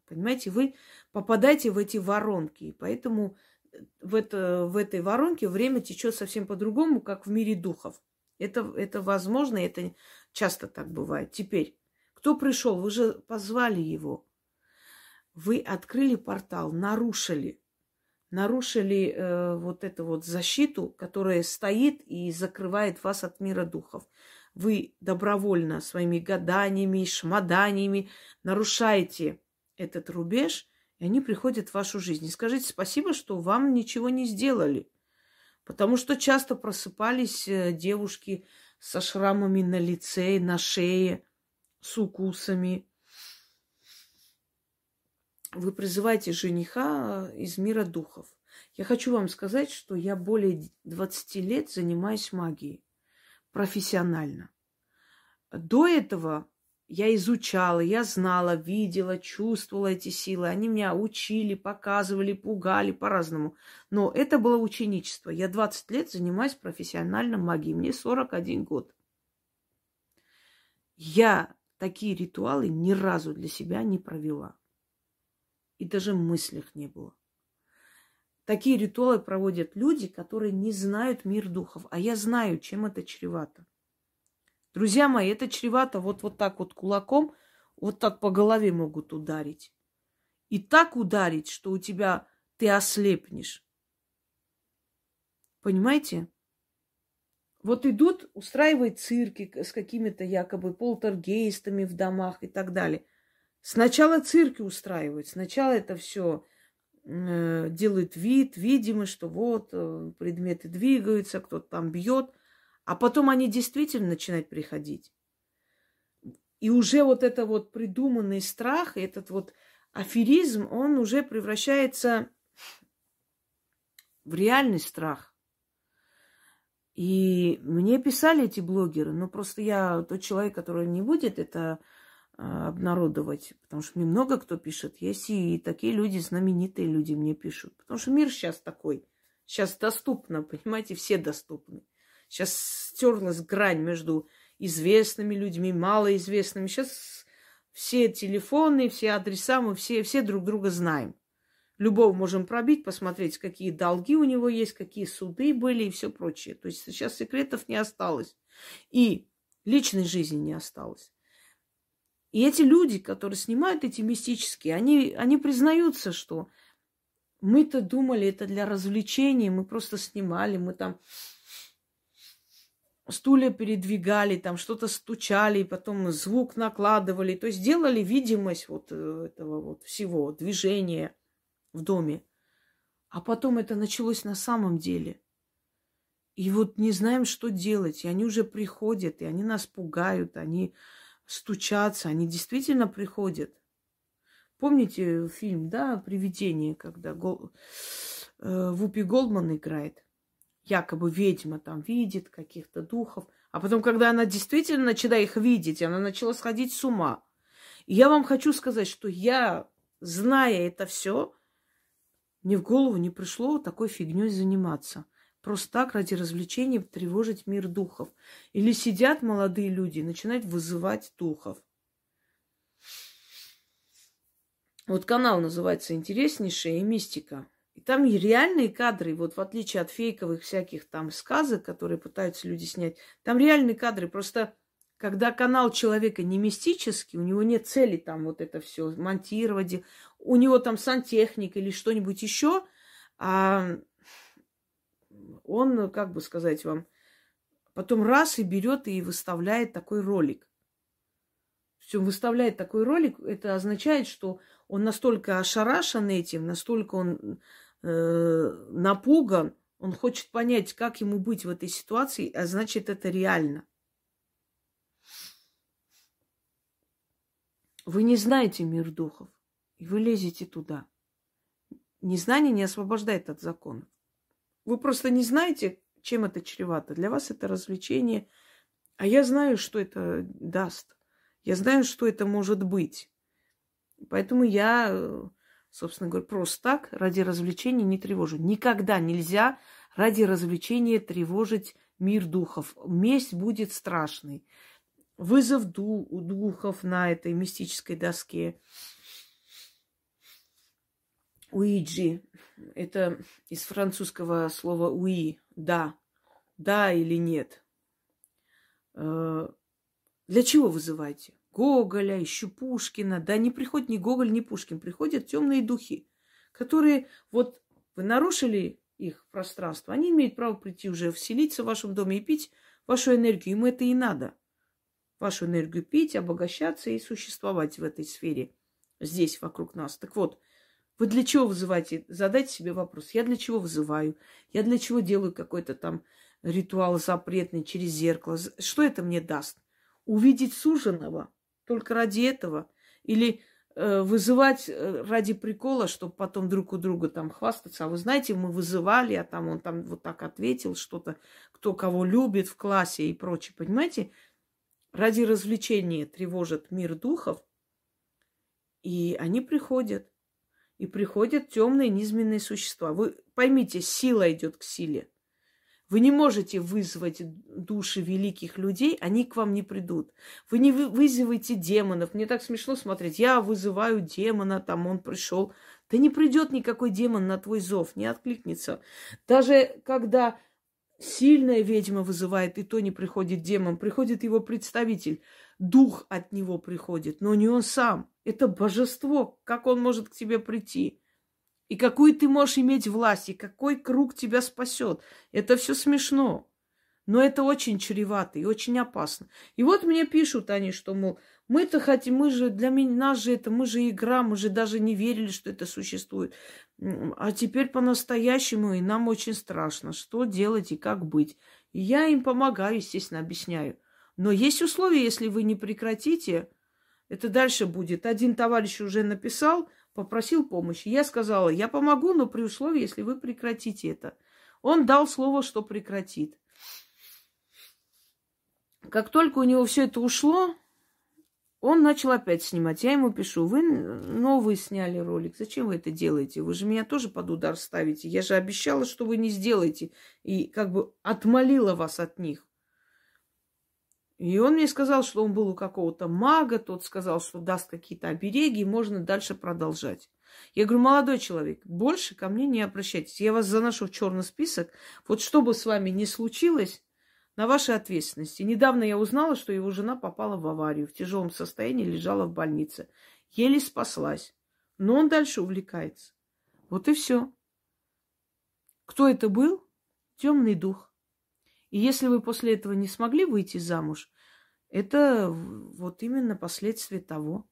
Понимаете, вы попадаете в эти воронки. И поэтому в, это, в этой воронке время течет совсем по-другому, как в мире духов. Это, это возможно, это часто так бывает. Теперь, кто пришел? Вы же позвали его. Вы открыли портал, нарушили. Нарушили э, вот эту вот защиту, которая стоит и закрывает вас от мира духов. Вы добровольно своими гаданиями, шмаданиями нарушаете этот рубеж, и они приходят в вашу жизнь. И скажите спасибо, что вам ничего не сделали. Потому что часто просыпались э, девушки со шрамами на лице, на шее, с укусами. Вы призываете жениха э, из мира духов. Я хочу вам сказать, что я более 20 лет занимаюсь магией профессионально. До этого я изучала, я знала, видела, чувствовала эти силы. Они меня учили, показывали, пугали по-разному. Но это было ученичество. Я 20 лет занимаюсь профессионально магией. Мне 41 год. Я такие ритуалы ни разу для себя не провела. И даже мыслях не было. Такие ритуалы проводят люди, которые не знают мир духов. А я знаю, чем это чревато. Друзья мои, это чревато вот, вот так вот кулаком, вот так по голове могут ударить. И так ударить, что у тебя ты ослепнешь. Понимаете? Вот идут, устраивают цирки с какими-то якобы полтергейстами в домах и так далее. Сначала цирки устраивают, сначала это все делают вид, видимо, что вот э, предметы двигаются, кто-то там бьет – а потом они действительно начинают приходить. И уже вот это вот придуманный страх, этот вот аферизм, он уже превращается в реальный страх. И мне писали эти блогеры, но просто я тот человек, который не будет это обнародовать, потому что мне много кто пишет. Есть и такие люди, знаменитые люди мне пишут. Потому что мир сейчас такой. Сейчас доступно, понимаете, все доступны. Сейчас стерлась грань между известными людьми, малоизвестными. Сейчас все телефоны, все адреса, мы все, все друг друга знаем. Любого можем пробить, посмотреть, какие долги у него есть, какие суды были и все прочее. То есть сейчас секретов не осталось. И личной жизни не осталось. И эти люди, которые снимают эти мистические, они, они признаются, что мы-то думали, это для развлечения, мы просто снимали, мы там стулья передвигали, там что-то стучали, потом звук накладывали. То есть делали видимость вот э, этого вот всего, движения в доме. А потом это началось на самом деле. И вот не знаем, что делать. И они уже приходят, и они нас пугают, они стучатся, они действительно приходят. Помните фильм, да, «Привидение», когда Гол... э, Вупи Голдман играет? якобы ведьма там видит каких-то духов. А потом, когда она действительно начала их видеть, она начала сходить с ума. И я вам хочу сказать, что я, зная это все, мне в голову не пришло такой фигней заниматься. Просто так ради развлечения тревожить мир духов. Или сидят молодые люди и начинают вызывать духов. Вот канал называется «Интереснейшая и мистика». И там реальные кадры, вот в отличие от фейковых всяких там сказок, которые пытаются люди снять, там реальные кадры. Просто когда канал человека не мистический, у него нет цели там вот это все монтировать, у него там сантехника или что-нибудь еще, а он, как бы сказать вам, потом раз и берет и выставляет такой ролик. Причем выставляет такой ролик, это означает, что он настолько ошарашен этим, настолько он э, напуган, он хочет понять, как ему быть в этой ситуации, а значит, это реально. Вы не знаете мир духов, и вы лезете туда. Незнание не освобождает от законов. Вы просто не знаете, чем это чревато. Для вас это развлечение, а я знаю, что это даст. Я знаю, что это может быть. Поэтому я, собственно говоря, просто так ради развлечения не тревожу. Никогда нельзя ради развлечения тревожить мир духов. Месть будет страшной. Вызов духов на этой мистической доске. Уиджи. Это из французского слова уи. Да. Да или нет. Э, для чего вызываете? Гоголя, ищу Пушкина. Да не приходит ни Гоголь, ни Пушкин. Приходят темные духи, которые вот вы нарушили их пространство. Они имеют право прийти уже вселиться в вашем доме и пить вашу энергию. Им это и надо. Вашу энергию пить, обогащаться и существовать в этой сфере. Здесь, вокруг нас. Так вот, вы для чего вызываете? Задайте себе вопрос. Я для чего вызываю? Я для чего делаю какой-то там ритуал запретный через зеркало? Что это мне даст? Увидеть суженого только ради этого? Или э, вызывать э, ради прикола, чтобы потом друг у друга там хвастаться? А вы знаете, мы вызывали, а там он там вот так ответил что-то, кто кого любит в классе и прочее. Понимаете? Ради развлечения тревожат мир духов, и они приходят и приходят темные низменные существа. Вы поймите, сила идет к силе. Вы не можете вызвать души великих людей, они к вам не придут. Вы не вызываете демонов. Мне так смешно смотреть. Я вызываю демона, там он пришел. Да не придет никакой демон на твой зов, не откликнется. Даже когда сильная ведьма вызывает, и то не приходит демон, приходит его представитель. Дух от него приходит, но не он сам. Это божество. Как он может к тебе прийти? И какую ты можешь иметь власть, и какой круг тебя спасет. Это все смешно. Но это очень чревато и очень опасно. И вот мне пишут они, что, мол, мы-то хотим, мы же, для меня, нас же это, мы же игра, мы же даже не верили, что это существует. А теперь по-настоящему, и нам очень страшно, что делать и как быть. И я им помогаю, естественно, объясняю. Но есть условия, если вы не прекратите, это дальше будет. Один товарищ уже написал, попросил помощи. Я сказала, я помогу, но при условии, если вы прекратите это. Он дал слово, что прекратит. Как только у него все это ушло, он начал опять снимать. Я ему пишу, вы новый сняли ролик, зачем вы это делаете? Вы же меня тоже под удар ставите. Я же обещала, что вы не сделаете. И как бы отмолила вас от них. И он мне сказал, что он был у какого-то мага, тот сказал, что даст какие-то обереги, и можно дальше продолжать. Я говорю, молодой человек, больше ко мне не обращайтесь. Я вас заношу в черный список. Вот что бы с вами ни случилось, на вашей ответственности. Недавно я узнала, что его жена попала в аварию, в тяжелом состоянии лежала в больнице. Еле спаслась. Но он дальше увлекается. Вот и все. Кто это был? Темный дух. И если вы после этого не смогли выйти замуж, это вот именно последствия того.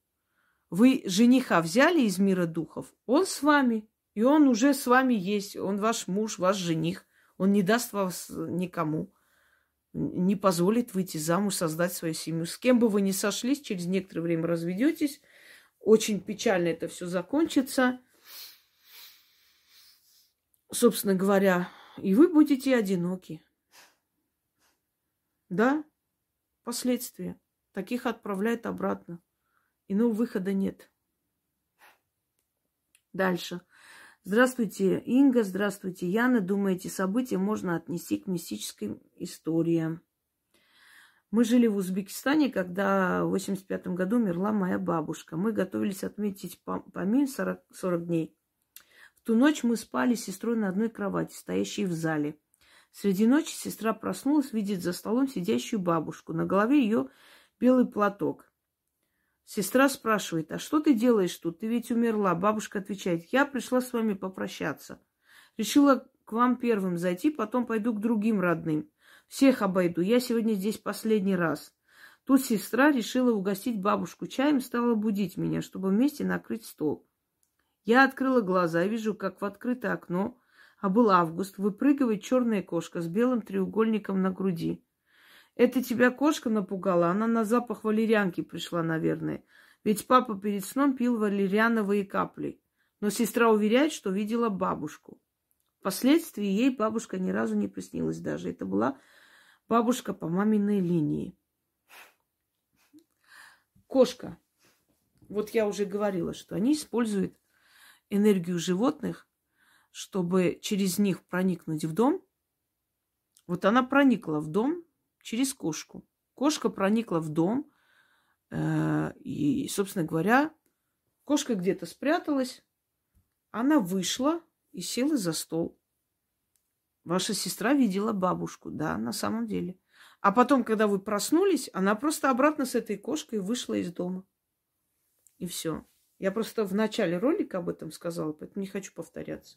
Вы жениха взяли из мира духов, он с вами, и он уже с вами есть, он ваш муж, ваш жених, он не даст вас никому, не позволит выйти замуж, создать свою семью. С кем бы вы ни сошлись, через некоторое время разведетесь, очень печально это все закончится. Собственно говоря, и вы будете одиноки. Да, последствия. Таких отправляют обратно. Иного выхода нет. Дальше. Здравствуйте, Инга. Здравствуйте, Яна. Думаете, события можно отнести к мистическим историям? Мы жили в Узбекистане, когда в 85 году умерла моя бабушка. Мы готовились отметить помин 40, 40 дней. В ту ночь мы спали с сестрой на одной кровати, стоящей в зале. Среди ночи сестра проснулась, видит за столом сидящую бабушку. На голове ее белый платок. Сестра спрашивает, а что ты делаешь тут? Ты ведь умерла. Бабушка отвечает, я пришла с вами попрощаться. Решила к вам первым зайти, потом пойду к другим родным. Всех обойду. Я сегодня здесь последний раз. Тут сестра решила угостить бабушку чаем, стала будить меня, чтобы вместе накрыть стол. Я открыла глаза вижу, как в открытое окно, а был август, выпрыгивает черная кошка с белым треугольником на груди. Это тебя кошка напугала, она на запах валерьянки пришла, наверное. Ведь папа перед сном пил валериановые капли. Но сестра уверяет, что видела бабушку. Впоследствии ей бабушка ни разу не приснилась даже. Это была бабушка по маминой линии. Кошка. Вот я уже говорила, что они используют энергию животных, чтобы через них проникнуть в дом. Вот она проникла в дом через кошку. Кошка проникла в дом, э, и, собственно говоря, кошка где-то спряталась, она вышла и села за стол. Ваша сестра видела бабушку, да, на самом деле. А потом, когда вы проснулись, она просто обратно с этой кошкой вышла из дома. И все. Я просто в начале ролика об этом сказала, поэтому не хочу повторяться.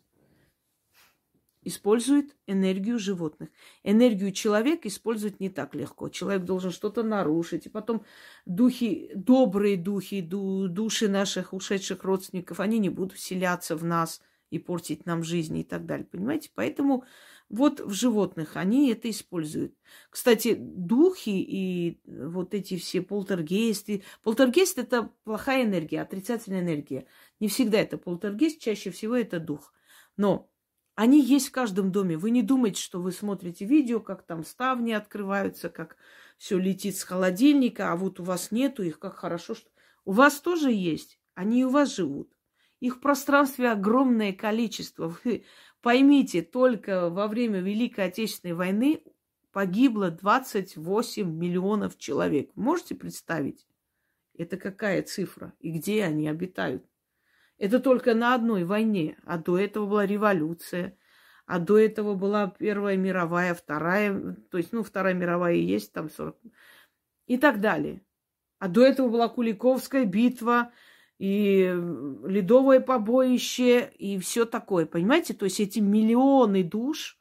Использует энергию животных. Энергию человека использовать не так легко. Человек должен что-то нарушить. И потом духи, добрые духи, души наших ушедших родственников, они не будут вселяться в нас и портить нам жизнь и так далее. Понимаете? Поэтому вот в животных они это используют. Кстати, духи и вот эти все полтергейсты. Полтергейст – это плохая энергия, отрицательная энергия. Не всегда это полтергейст, чаще всего это дух. Но они есть в каждом доме. Вы не думайте, что вы смотрите видео, как там ставни открываются, как все летит с холодильника, а вот у вас нету их, как хорошо, что... У вас тоже есть, они у вас живут. Их в пространстве огромное количество. Вы Поймите, только во время Великой Отечественной войны погибло 28 миллионов человек. Можете представить? Это какая цифра? И где они обитают? Это только на одной войне. А до этого была революция. А до этого была Первая мировая, Вторая. То есть, ну, Вторая мировая и есть там 40. И так далее. А до этого была Куликовская битва, и ледовое побоище, и все такое. Понимаете? То есть эти миллионы душ,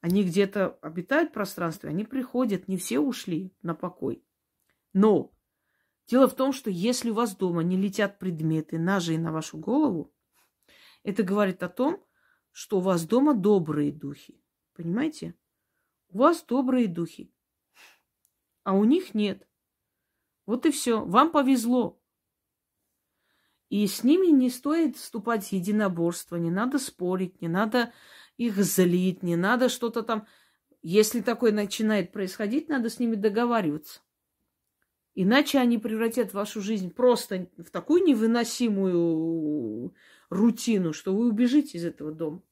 они где-то обитают в пространстве, они приходят, не все ушли на покой. Но дело в том, что если у вас дома не летят предметы, ножи на вашу голову, это говорит о том, что у вас дома добрые духи. Понимаете? У вас добрые духи, а у них нет. Вот и все. Вам повезло. И с ними не стоит вступать в единоборство, не надо спорить, не надо их злить, не надо что-то там... Если такое начинает происходить, надо с ними договариваться. Иначе они превратят вашу жизнь просто в такую невыносимую рутину, что вы убежите из этого дома.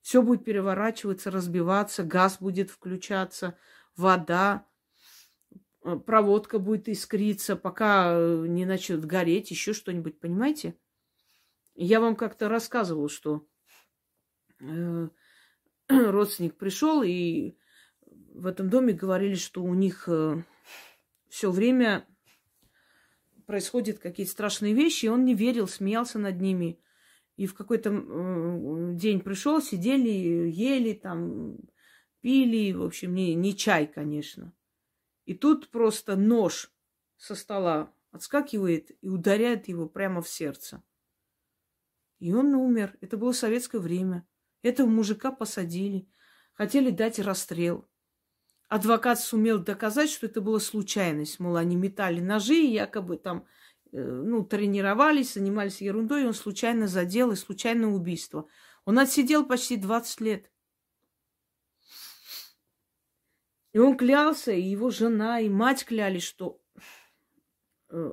Все будет переворачиваться, разбиваться, газ будет включаться, вода, Э, проводка будет искриться, пока э, не начнет гореть, еще что-нибудь, понимаете? Я вам как-то рассказывал, что э, родственник пришел, и в этом доме говорили, что у них все время происходят какие-то страшные вещи, и он не верил, смеялся над ними. И в какой-то э, день пришел, сидели, ели, там, пили, в общем, не, не чай, конечно. И тут просто нож со стола отскакивает и ударяет его прямо в сердце. И он умер. Это было советское время. Этого мужика посадили. Хотели дать расстрел. Адвокат сумел доказать, что это была случайность. Мол, они метали ножи, якобы там э, ну, тренировались, занимались ерундой, и он случайно задел, и случайное убийство. Он отсидел почти 20 лет. И он клялся, и его жена, и мать клялись, что э,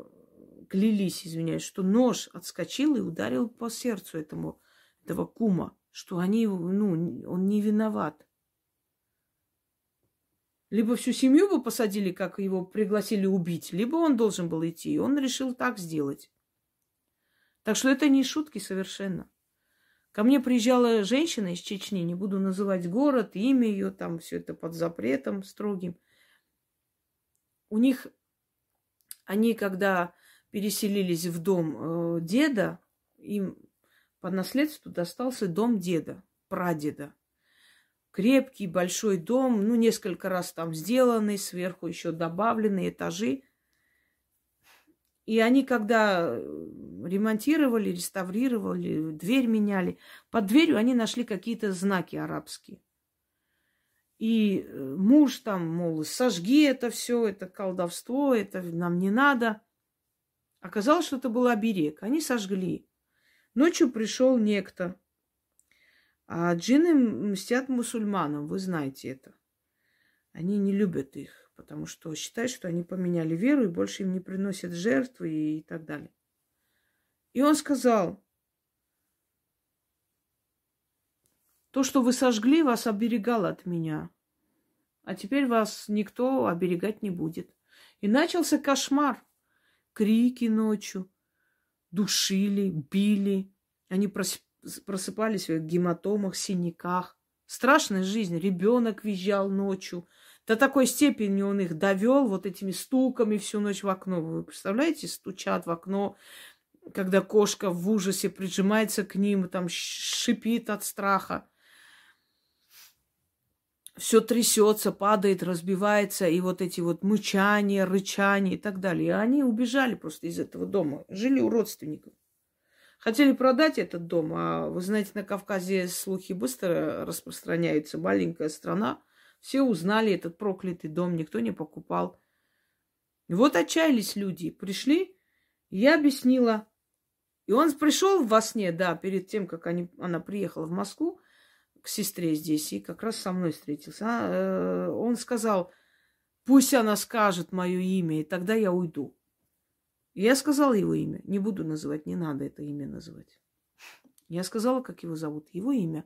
клялись, извиняюсь, что нож отскочил и ударил по сердцу этому, этого кума, что они, ну, он не виноват. Либо всю семью бы посадили, как его пригласили убить, либо он должен был идти. И он решил так сделать. Так что это не шутки совершенно. Ко мне приезжала женщина из Чечни, не буду называть город, имя ее, там все это под запретом строгим. У них, они когда переселились в дом э, деда, им по наследству достался дом деда, прадеда. Крепкий большой дом, ну, несколько раз там сделанный, сверху еще добавленные этажи. И они, когда э, ремонтировали, реставрировали, дверь меняли, под дверью они нашли какие-то знаки арабские. И э, муж там, мол, сожги это все, это колдовство, это нам не надо. Оказалось, что это был оберег. Они сожгли. Ночью пришел некто. А джинны мстят мусульманам, вы знаете это. Они не любят их, потому что считают, что они поменяли веру и больше им не приносят жертвы и так далее. И он сказал, то, что вы сожгли, вас оберегало от меня. А теперь вас никто оберегать не будет. И начался кошмар. Крики ночью, душили, били. Они просыпались в гематомах, синяках. Страшная жизнь. Ребенок визжал ночью. До такой степени он их довел вот этими стуками всю ночь в окно. Вы представляете, стучат в окно, когда кошка в ужасе прижимается к ним, там шипит от страха. Все трясется, падает, разбивается, и вот эти вот мычания, рычания и так далее. И они убежали просто из этого дома, жили у родственников. Хотели продать этот дом, а вы знаете, на Кавказе слухи быстро распространяются. Маленькая страна. Все узнали этот проклятый дом, никто не покупал. Вот отчаялись люди. Пришли, я объяснила. И он пришел во сне, да, перед тем, как они, она приехала в Москву к сестре здесь, и как раз со мной встретился. А, э, он сказал, пусть она скажет мое имя, и тогда я уйду. Я сказала его имя. Не буду называть, не надо это имя называть. Я сказала, как его зовут, его имя.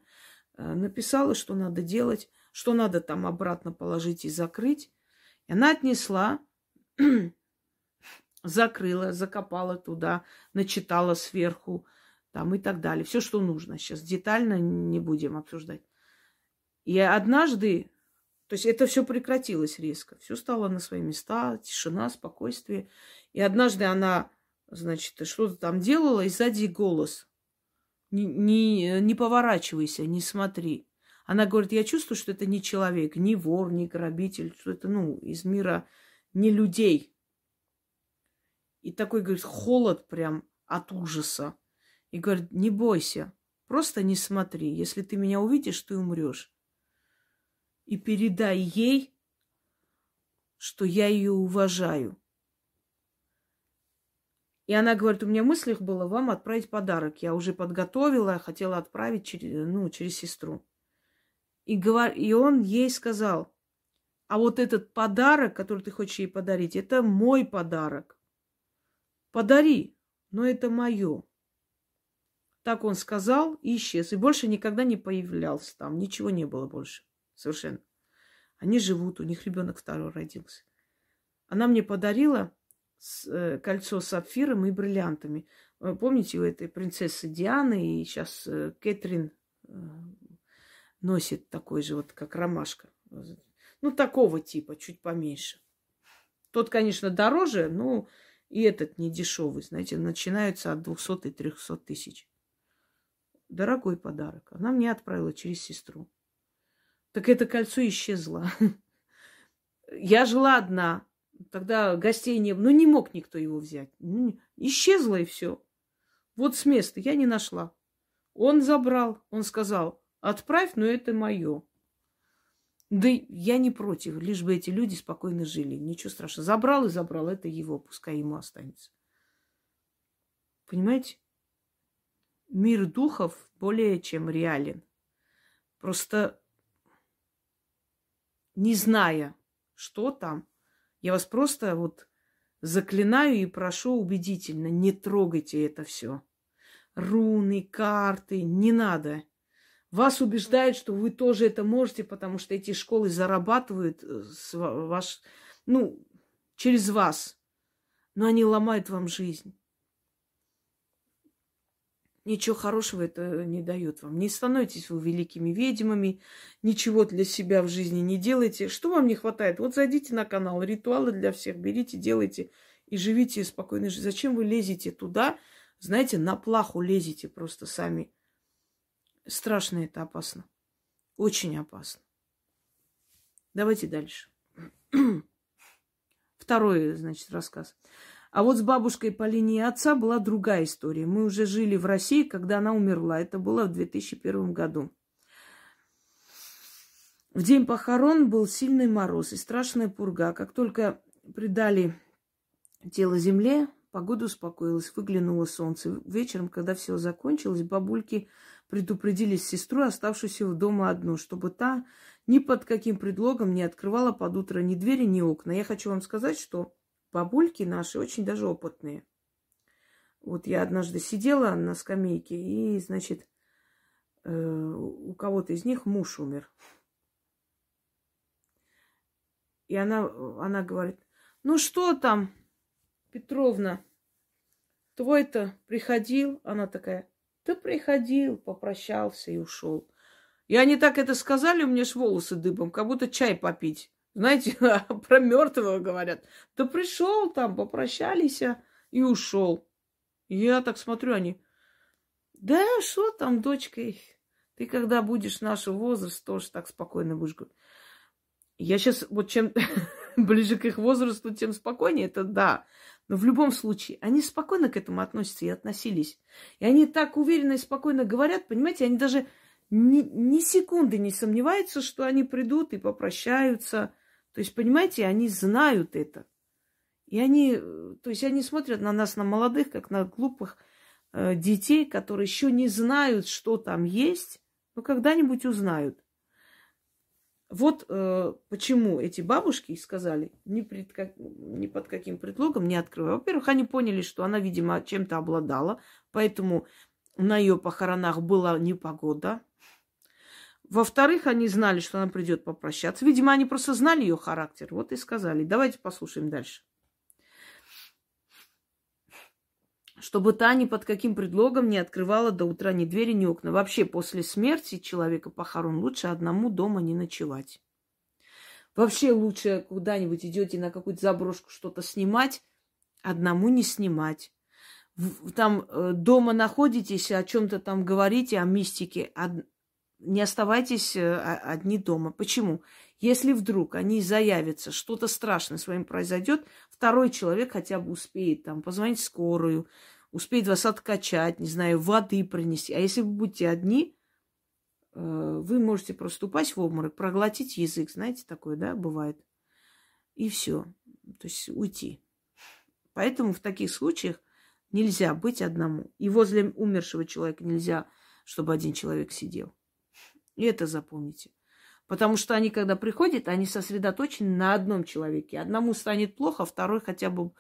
Э, написала, что надо делать, что надо там обратно положить и закрыть. И она отнесла, закрыла, закопала туда, начитала сверху там и так далее. Все, что нужно. Сейчас детально не будем обсуждать. И однажды, то есть это все прекратилось резко. Все стало на свои места, тишина, спокойствие. И однажды она, значит, что-то там делала, и сзади голос. Не, не, не поворачивайся, не смотри. Она говорит, я чувствую, что это не человек, не вор, не грабитель, что это, ну, из мира не людей. И такой, говорит, холод прям от ужаса. И говорит, не бойся, просто не смотри. Если ты меня увидишь, ты умрешь. И передай ей, что я ее уважаю. И она говорит, у меня в мыслях было вам отправить подарок. Я уже подготовила, хотела отправить через, ну, через сестру. И, говор... и он ей сказал, а вот этот подарок, который ты хочешь ей подарить, это мой подарок. Подари, но это мое. Так он сказал и исчез. И больше никогда не появлялся там. Ничего не было больше. Совершенно. Они живут, у них ребенок второй родился. Она мне подарила Э, кольцо с сапфиром и бриллиантами. Э, помните, у этой принцессы Дианы и сейчас э, Кэтрин носит такой же, вот как ромашка. Ну, такого типа, чуть поменьше. Тот, конечно, дороже, но и этот не дешевый. Знаете, начинаются от 200 и 300 тысяч. Дорогой подарок. Она мне отправила через сестру. Так это кольцо исчезло. Я жила одна. Тогда гостей не было. Ну, не мог никто его взять. Ну, исчезло и все. Вот с места я не нашла. Он забрал. Он сказал, отправь, но это мое. Да я не против, лишь бы эти люди спокойно жили. Ничего страшного. Забрал и забрал, это его, пускай ему останется. Понимаете? Мир духов более чем реален. Просто не зная, что там, я вас просто вот заклинаю и прошу убедительно, не трогайте это все. Руны, карты, не надо. Вас убеждают, что вы тоже это можете, потому что эти школы зарабатывают э, с ваш, ну, через вас. Но они ломают вам жизнь ничего хорошего это не дает вам. Не становитесь вы великими ведьмами, ничего для себя в жизни не делайте. Что вам не хватает? Вот зайдите на канал «Ритуалы для всех», берите, делайте и живите спокойной жизнью. Зачем вы лезете туда? Знаете, на плаху лезете просто сами. Страшно это, опасно. Очень опасно. Давайте дальше. Второй, значит, рассказ. А вот с бабушкой по линии отца была другая история. Мы уже жили в России, когда она умерла. Это было в 2001 году. В день похорон был сильный мороз и страшная пурга. Как только придали тело земле, погода успокоилась, выглянуло солнце. Вечером, когда все закончилось, бабульки предупредили сестру, оставшуюся в дома одну, чтобы та ни под каким предлогом не открывала под утро ни двери, ни окна. Я хочу вам сказать, что бабульки наши очень даже опытные. Вот я однажды сидела на скамейке, и, значит, э, у кого-то из них муж умер. И она, она говорит, ну что там, Петровна, твой-то приходил? Она такая, да приходил, попрощался и ушел. И они так это сказали, у меня ж волосы дыбом, как будто чай попить. Знаете, про мертвого говорят. Да пришел там, попрощались а, и ушел. Я так смотрю, они, да что там, дочка? Ты когда будешь нашего возраста, тоже так спокойно будешь говорить. Я сейчас, вот чем ближе к их возрасту, тем спокойнее, это да. Но в любом случае, они спокойно к этому относятся и относились. И они так уверенно и спокойно говорят, понимаете, они даже ни, ни секунды не сомневаются, что они придут и попрощаются. То есть, понимаете, они знают это. И они, то есть они смотрят на нас, на молодых, как на глупых э, детей, которые еще не знают, что там есть, но когда-нибудь узнают. Вот э, почему эти бабушки сказали, ни, пред как, ни под каким предлогом не открывай. Во-первых, они поняли, что она, видимо, чем-то обладала, поэтому на ее похоронах была непогода. Во-вторых, они знали, что она придет попрощаться. Видимо, они просто знали ее характер. Вот и сказали. Давайте послушаем дальше. чтобы та ни под каким предлогом не открывала до утра ни двери, ни окна. Вообще, после смерти человека похорон лучше одному дома не ночевать. Вообще лучше куда-нибудь идете на какую-то заброшку что-то снимать, одному не снимать. Там э, дома находитесь, о чем-то там говорите, о мистике, не оставайтесь э, одни дома. Почему? Если вдруг они заявятся, что-то страшное с вами произойдет, второй человек хотя бы успеет там позвонить скорую, успеет вас откачать, не знаю, воды принести. А если вы будете одни, э, вы можете просто упасть в обморок, проглотить язык, знаете, такое, да, бывает. И все. То есть уйти. Поэтому в таких случаях нельзя быть одному. И возле умершего человека нельзя, чтобы один человек сидел. И это запомните. Потому что они, когда приходят, они сосредоточены на одном человеке. Одному станет плохо, а второй хотя бы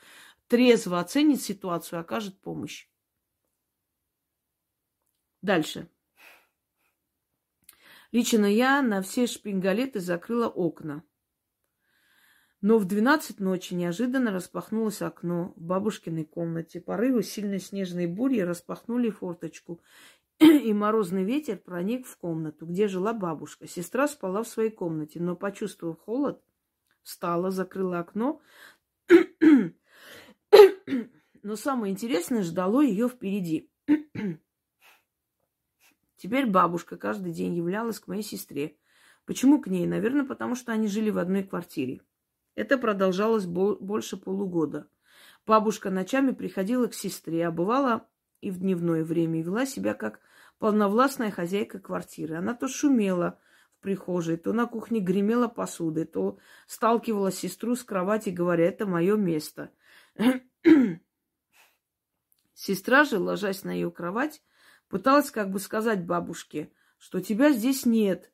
трезво оценит ситуацию окажет помощь. Дальше. Лично я на все шпингалеты закрыла окна. Но в 12 ночи неожиданно распахнулось окно в бабушкиной комнате. Порывы сильной снежной бури распахнули форточку, и морозный ветер проник в комнату, где жила бабушка. Сестра спала в своей комнате, но, почувствовав холод, встала, закрыла окно. Но самое интересное ждало ее впереди. Теперь бабушка каждый день являлась к моей сестре. Почему к ней? Наверное, потому что они жили в одной квартире. Это продолжалось больше полугода. Бабушка ночами приходила к сестре, а бывало и в дневное время, и вела себя как полновластная хозяйка квартиры. Она то шумела в прихожей, то на кухне гремела посудой, то сталкивала сестру с кровати, говоря, это мое место. Сестра же, ложась на ее кровать, пыталась как бы сказать бабушке, что тебя здесь нет,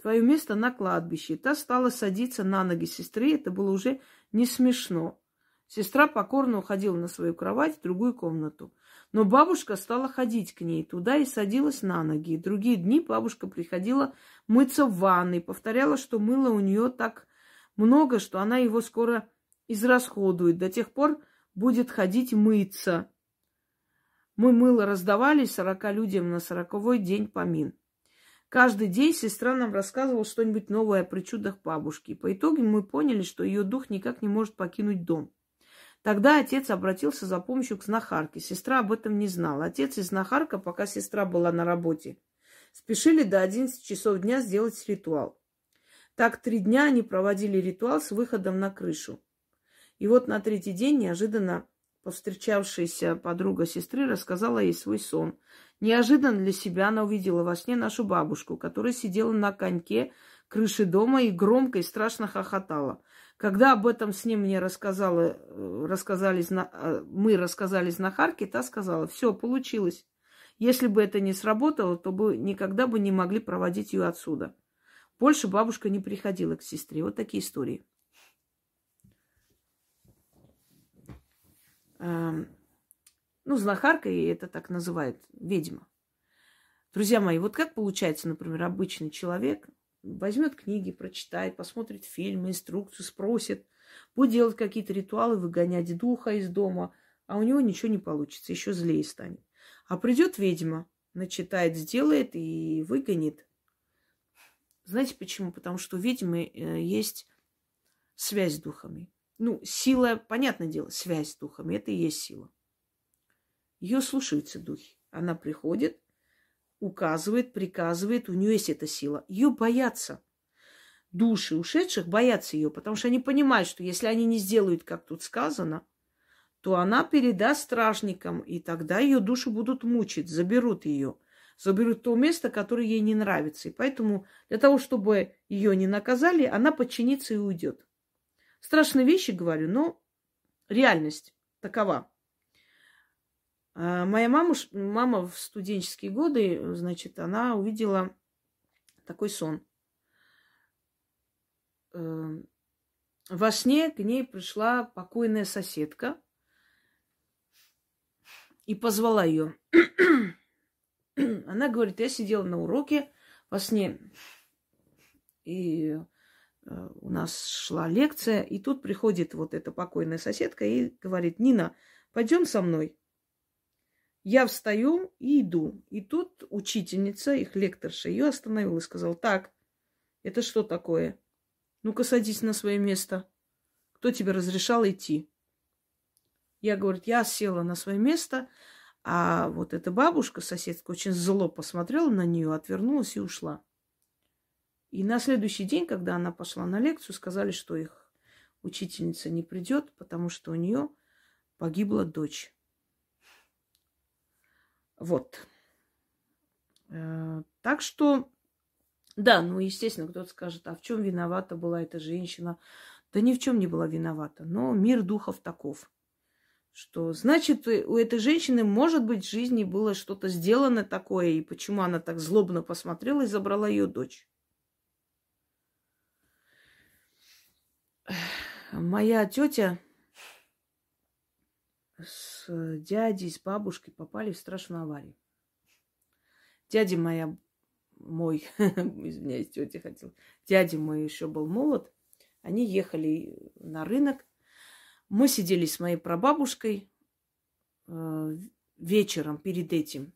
твое место на кладбище. Та стала садиться на ноги сестры, это было уже не смешно. Сестра покорно уходила на свою кровать в другую комнату. Но бабушка стала ходить к ней туда и садилась на ноги. Другие дни бабушка приходила мыться в ванной, повторяла, что мыла у нее так много, что она его скоро израсходует. До тех пор будет ходить мыться. Мы мыло раздавали сорока людям на сороковой день помин. Каждый день сестра нам рассказывала что-нибудь новое о причудах бабушки. По итогу мы поняли, что ее дух никак не может покинуть дом. Тогда отец обратился за помощью к знахарке. Сестра об этом не знала. Отец и знахарка, пока сестра была на работе, спешили до 11 часов дня сделать ритуал. Так три дня они проводили ритуал с выходом на крышу. И вот на третий день неожиданно повстречавшаяся подруга сестры рассказала ей свой сон. Неожиданно для себя она увидела во сне нашу бабушку, которая сидела на коньке крыши дома и громко и страшно хохотала. Когда об этом сне мне рассказала, э, рассказали, э, мы рассказали знахарке, та сказала, все, получилось. Если бы это не сработало, то бы никогда бы не могли проводить ее отсюда. Больше бабушка не приходила к сестре. Вот такие истории. ну, знахарка, и это так называют, ведьма. Друзья мои, вот как получается, например, обычный человек возьмет книги, прочитает, посмотрит фильмы, инструкцию, спросит, будет делать какие-то ритуалы, выгонять духа из дома, а у него ничего не получится, еще злее станет. А придет ведьма, начитает, сделает и выгонит. Знаете почему? Потому что у ведьмы э, есть связь с духами. Ну, сила, понятное дело, связь с духами, это и есть сила. Ее слушаются духи. Она приходит, указывает, приказывает, у нее есть эта сила. Ее боятся. Души ушедших боятся ее, потому что они понимают, что если они не сделают, как тут сказано, то она передаст стражникам, и тогда ее душу будут мучить, заберут ее, заберут то место, которое ей не нравится. И поэтому для того, чтобы ее не наказали, она подчинится и уйдет. Страшные вещи говорю, но реальность такова. А моя мама, мама в студенческие годы, значит, она увидела такой сон. Эм, во сне к ней пришла покойная соседка и позвала ее. Она говорит, я сидела на уроке во сне, и Э, у нас шла лекция, и тут приходит вот эта покойная соседка и говорит, Нина, пойдем со мной. Я встаю и иду. И тут учительница, их лекторша, ее остановила и сказала, так, это что такое? Ну-ка садись на свое место. Кто тебе разрешал идти? Я, говорю, я села на свое место, а вот эта бабушка, соседка, очень зло посмотрела на нее, отвернулась и ушла. И на следующий день, когда она пошла на лекцию, сказали, что их учительница не придет, потому что у нее погибла дочь. Вот. Э, так что, да, ну, естественно, кто-то скажет, а в чем виновата была эта женщина? Да ни в чем не была виновата. Но мир духов таков, что, значит, у этой женщины, может быть, в жизни было что-то сделано такое, и почему она так злобно посмотрела и забрала ее дочь. Моя тетя с дядей, с бабушкой попали в страшную аварию. Дядя моя, мой, извиняюсь, тетя хотел, дядя мой еще был молод, они ехали на рынок. Мы сидели с моей прабабушкой э, вечером перед этим.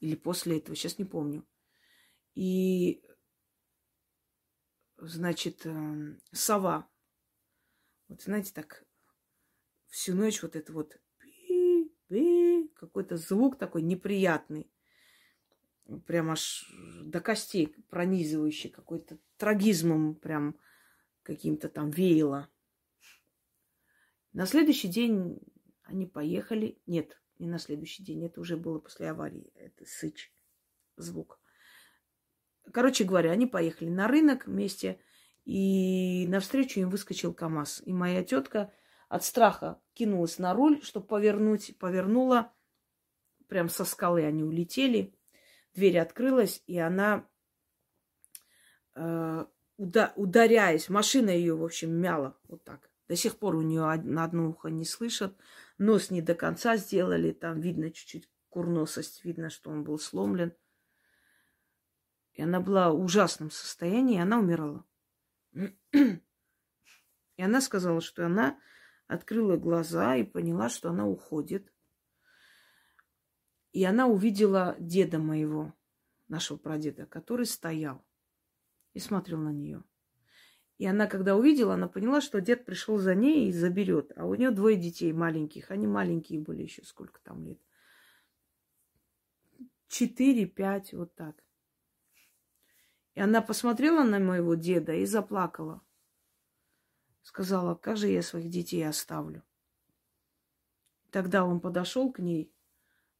Или после этого, сейчас не помню. И значит, эм, сова. Вот знаете, так всю ночь вот это вот какой-то звук такой неприятный. Прям аж до костей пронизывающий, какой-то трагизмом прям каким-то там веяло. На следующий день они поехали. Нет, не на следующий день, это уже было после аварии. Это сыч, звук. Короче говоря, они поехали на рынок вместе, и навстречу им выскочил КАМАЗ. И моя тетка от страха кинулась на руль, чтобы повернуть, повернула. Прям со скалы они улетели. Дверь открылась, и она, э, уда- ударяясь, машина ее, в общем, мяла вот так. До сих пор у нее на одно ухо не слышат. Нос не до конца сделали. Там видно чуть-чуть курносость. Видно, что он был сломлен. И она была в ужасном состоянии, и она умирала. И она сказала, что она открыла глаза и поняла, что она уходит. И она увидела деда моего, нашего прадеда, который стоял и смотрел на нее. И она, когда увидела, она поняла, что дед пришел за ней и заберет. А у нее двое детей маленьких. Они маленькие были еще, сколько там лет. четыре, пять, вот так. И она посмотрела на моего деда и заплакала. Сказала, как же я своих детей оставлю. Тогда он подошел к ней,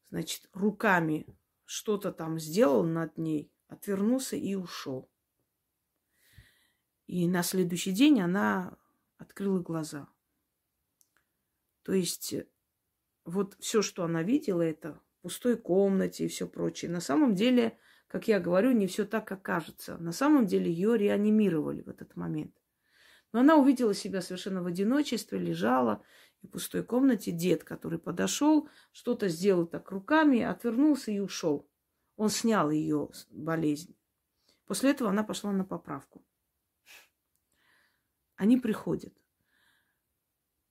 значит, руками что-то там сделал над ней, отвернулся и ушел. И на следующий день она открыла глаза. То есть вот все, что она видела, это в пустой комнате и все прочее. На самом деле как я говорю, не все так, как кажется. На самом деле ее реанимировали в этот момент. Но она увидела себя совершенно в одиночестве, лежала в пустой комнате. Дед, который подошел, что-то сделал так руками, отвернулся и ушел. Он снял ее болезнь. После этого она пошла на поправку. Они приходят.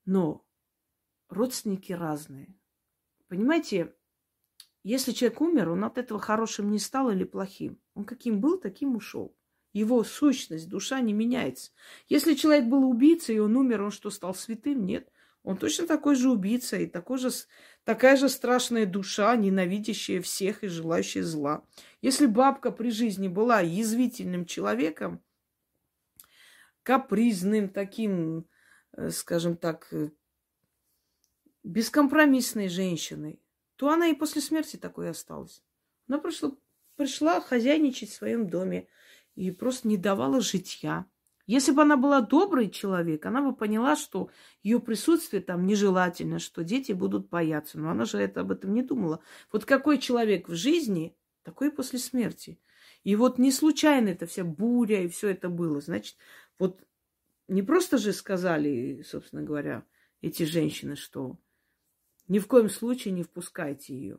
Но родственники разные. Понимаете, если человек умер, он от этого хорошим не стал или плохим. Он каким был, таким ушел. Его сущность, душа не меняется. Если человек был убийцей, и он умер, он что, стал святым? Нет. Он точно такой же убийца и такой же, такая же страшная душа, ненавидящая всех и желающая зла. Если бабка при жизни была язвительным человеком, капризным, таким, э, скажем так, э, бескомпромиссной женщиной, то она и после смерти такой осталась. Она пришла, пришла хозяйничать в своем доме и просто не давала житья. Если бы она была добрый человек, она бы поняла, что ее присутствие там нежелательно, что дети будут бояться. Но она же это, об этом не думала. Вот какой человек в жизни, такой после смерти. И вот не случайно это вся буря и все это было. Значит, вот не просто же сказали, собственно говоря, эти женщины, что ни в коем случае не впускайте ее.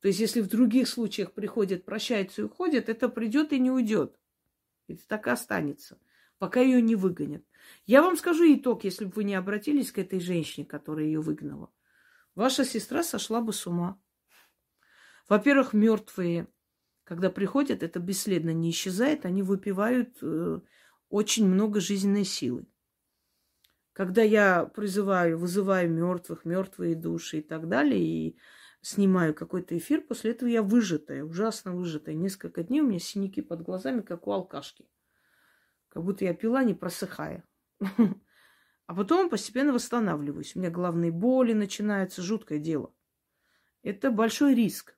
То есть, если в других случаях приходят, прощаются и уходят, это придет и не уйдет. Это так и останется, пока ее не выгонят. Я вам скажу итог, если бы вы не обратились к этой женщине, которая ее выгнала. Ваша сестра сошла бы с ума. Во-первых, мертвые, когда приходят, это бесследно не исчезает, они выпивают э, очень много жизненной силы. Когда я призываю, вызываю мертвых, мертвые души и так далее, и снимаю какой-то эфир, после этого я выжатая, ужасно выжатая. Несколько дней у меня синяки под глазами, как у алкашки. Как будто я пила, не просыхая. А потом постепенно восстанавливаюсь. У меня головные боли начинаются, жуткое дело. Это большой риск.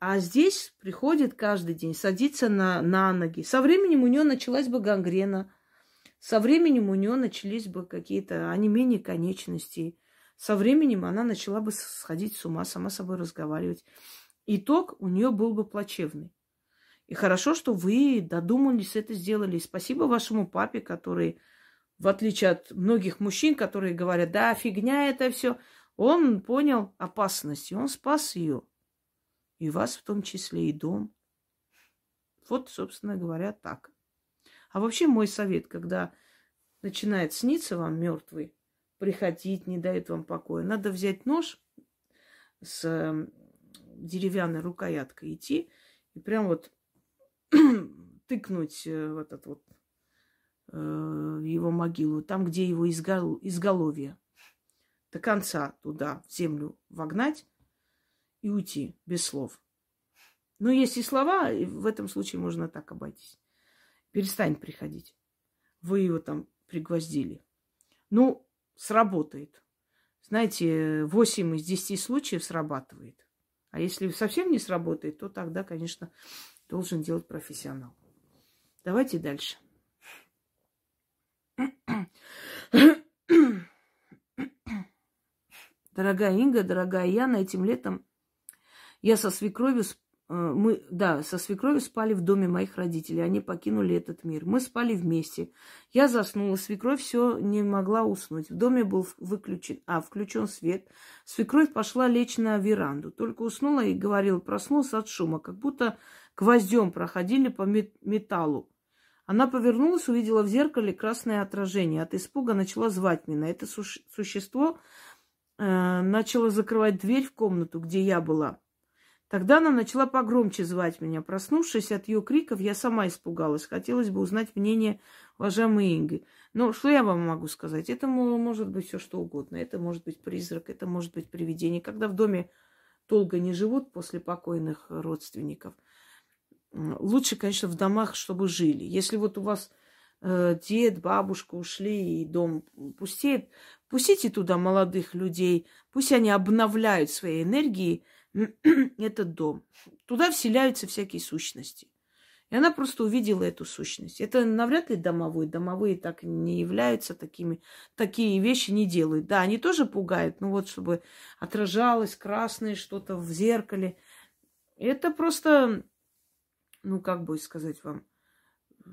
А здесь приходит каждый день, садится на, на ноги. Со временем у нее началась бы гангрена – со временем у нее начались бы какие-то онемения конечностей. Со временем она начала бы сходить с ума, сама собой разговаривать. Итог у нее был бы плачевный. И хорошо, что вы додумались это сделали. И спасибо вашему папе, который, в отличие от многих мужчин, которые говорят, да, фигня это все, он понял опасность, и он спас ее. И вас в том числе, и дом. Вот, собственно говоря, так. А вообще мой совет, когда начинает сниться вам мертвый, приходить, не дает вам покоя, надо взять нож с эм, деревянной рукояткой, идти и прям вот тыкнуть э, в этот вот э, его могилу, там, где его изгол... изголовье, до конца туда, в землю вогнать и уйти без слов. Но есть и слова, и в этом случае можно так обойтись перестань приходить. Вы его там пригвоздили. Ну, сработает. Знаете, 8 из 10 случаев срабатывает. А если совсем не сработает, то тогда, конечно, должен делать профессионал. Давайте дальше. Дорогая Инга, дорогая Яна, этим летом я со свекровью мы, да, со свекровью спали в доме моих родителей. Они покинули этот мир. Мы спали вместе. Я заснула. Свекровь все не могла уснуть. В доме был выключен, а, включен свет. Свекровь пошла лечь на веранду. Только уснула и говорила, проснулся от шума, как будто гвоздем проходили по металлу. Она повернулась, увидела в зеркале красное отражение. От испуга начала звать меня. Это существо э, начало закрывать дверь в комнату, где я была. Тогда она начала погромче звать меня. Проснувшись от ее криков, я сама испугалась. Хотелось бы узнать мнение уважаемой Инги. Но что я вам могу сказать? Это может быть все что угодно. Это может быть призрак, это может быть привидение. Когда в доме долго не живут после покойных родственников. Лучше, конечно, в домах, чтобы жили. Если вот у вас э, дед, бабушка ушли и дом пустеет, пустите туда молодых людей, пусть они обновляют свои энергии этот дом. Туда вселяются всякие сущности. И она просто увидела эту сущность. Это навряд ли домовой. Домовые так не являются такими. Такие вещи не делают. Да, они тоже пугают. Ну вот, чтобы отражалось красное что-то в зеркале. Это просто, ну как бы сказать вам, э,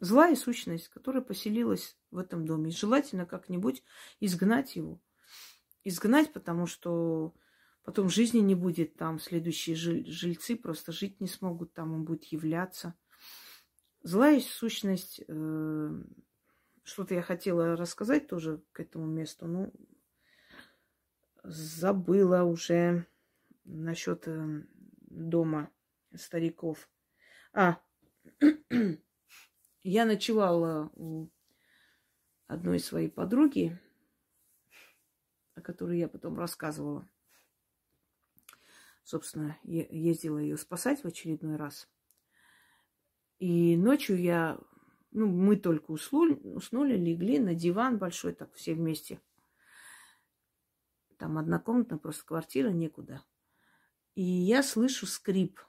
злая сущность, которая поселилась в этом доме. И желательно как-нибудь изгнать его. Изгнать, потому что Потом жизни не будет там, следующие жильцы просто жить не смогут, там он будет являться. Злая сущность, э, что-то я хотела рассказать тоже к этому месту, ну, забыла уже насчет э, дома стариков. А, я ночевала у одной своей подруги, о которой я потом рассказывала собственно, ездила ее спасать в очередной раз. И ночью я, ну, мы только уснули, уснули, легли на диван большой, так все вместе. Там однокомнатная просто квартира, некуда. И я слышу скрип.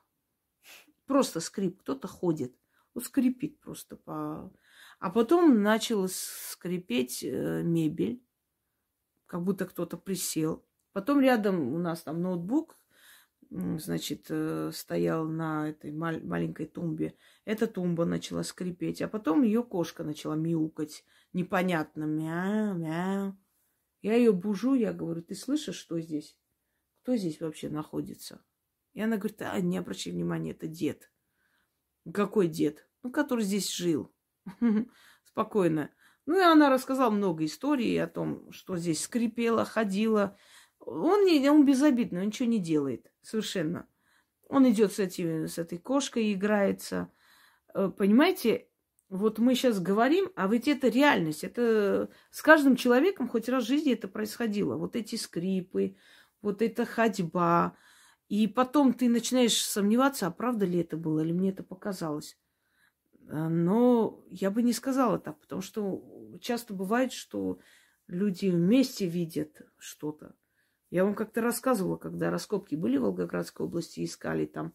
Просто скрип. Кто-то ходит. Вот скрипит просто по... А потом начала скрипеть э, мебель, как будто кто-то присел. Потом рядом у нас там ноутбук, значит, э, стоял на этой маленькой тумбе. Эта тумба начала скрипеть, а потом ее кошка начала мяукать. Непонятно. Мяу, мяу. Я ее бужу, я говорю, ты слышишь, что здесь? Кто здесь вообще находится? И она говорит, а, не обращай внимания, это дед. Какой дед? Ну, который здесь жил. Спокойно. Ну, и она рассказала много историй о том, что здесь скрипело, ходила, он, не, он безобидный, он ничего не делает совершенно. Он идет с, этим, с этой кошкой, играется. Э, понимаете, вот мы сейчас говорим, а ведь это реальность. Это с каждым человеком хоть раз в жизни это происходило. Вот эти скрипы, вот эта ходьба. И потом ты начинаешь сомневаться, а правда ли это было, или мне это показалось. Э, но я бы не сказала так, потому что часто бывает, что люди вместе видят что-то. Я вам как-то рассказывала, когда раскопки были в Волгоградской области, искали там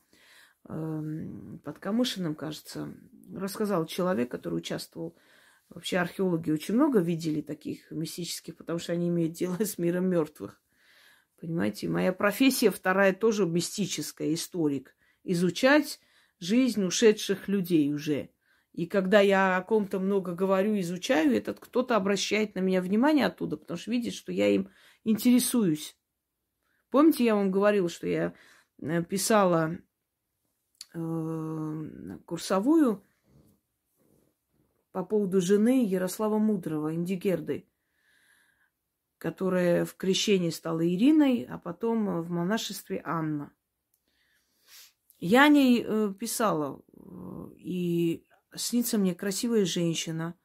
э, под Камышиным, кажется, рассказал человек, который участвовал. Вообще археологи очень много видели таких мистических, потому что они имеют дело с миром мертвых. Понимаете, моя профессия вторая тоже мистическая, историк. Изучать жизнь ушедших людей уже. И когда я о ком-то много говорю, изучаю, этот кто-то обращает на меня внимание оттуда, потому что видит, что я им интересуюсь. Помните, я вам говорила, что я э, писала э, курсовую по поводу жены Ярослава Мудрого, Индигерды, которая в крещении стала Ириной, а потом в монашестве Анна. Я о ней э, писала, и снится мне красивая женщина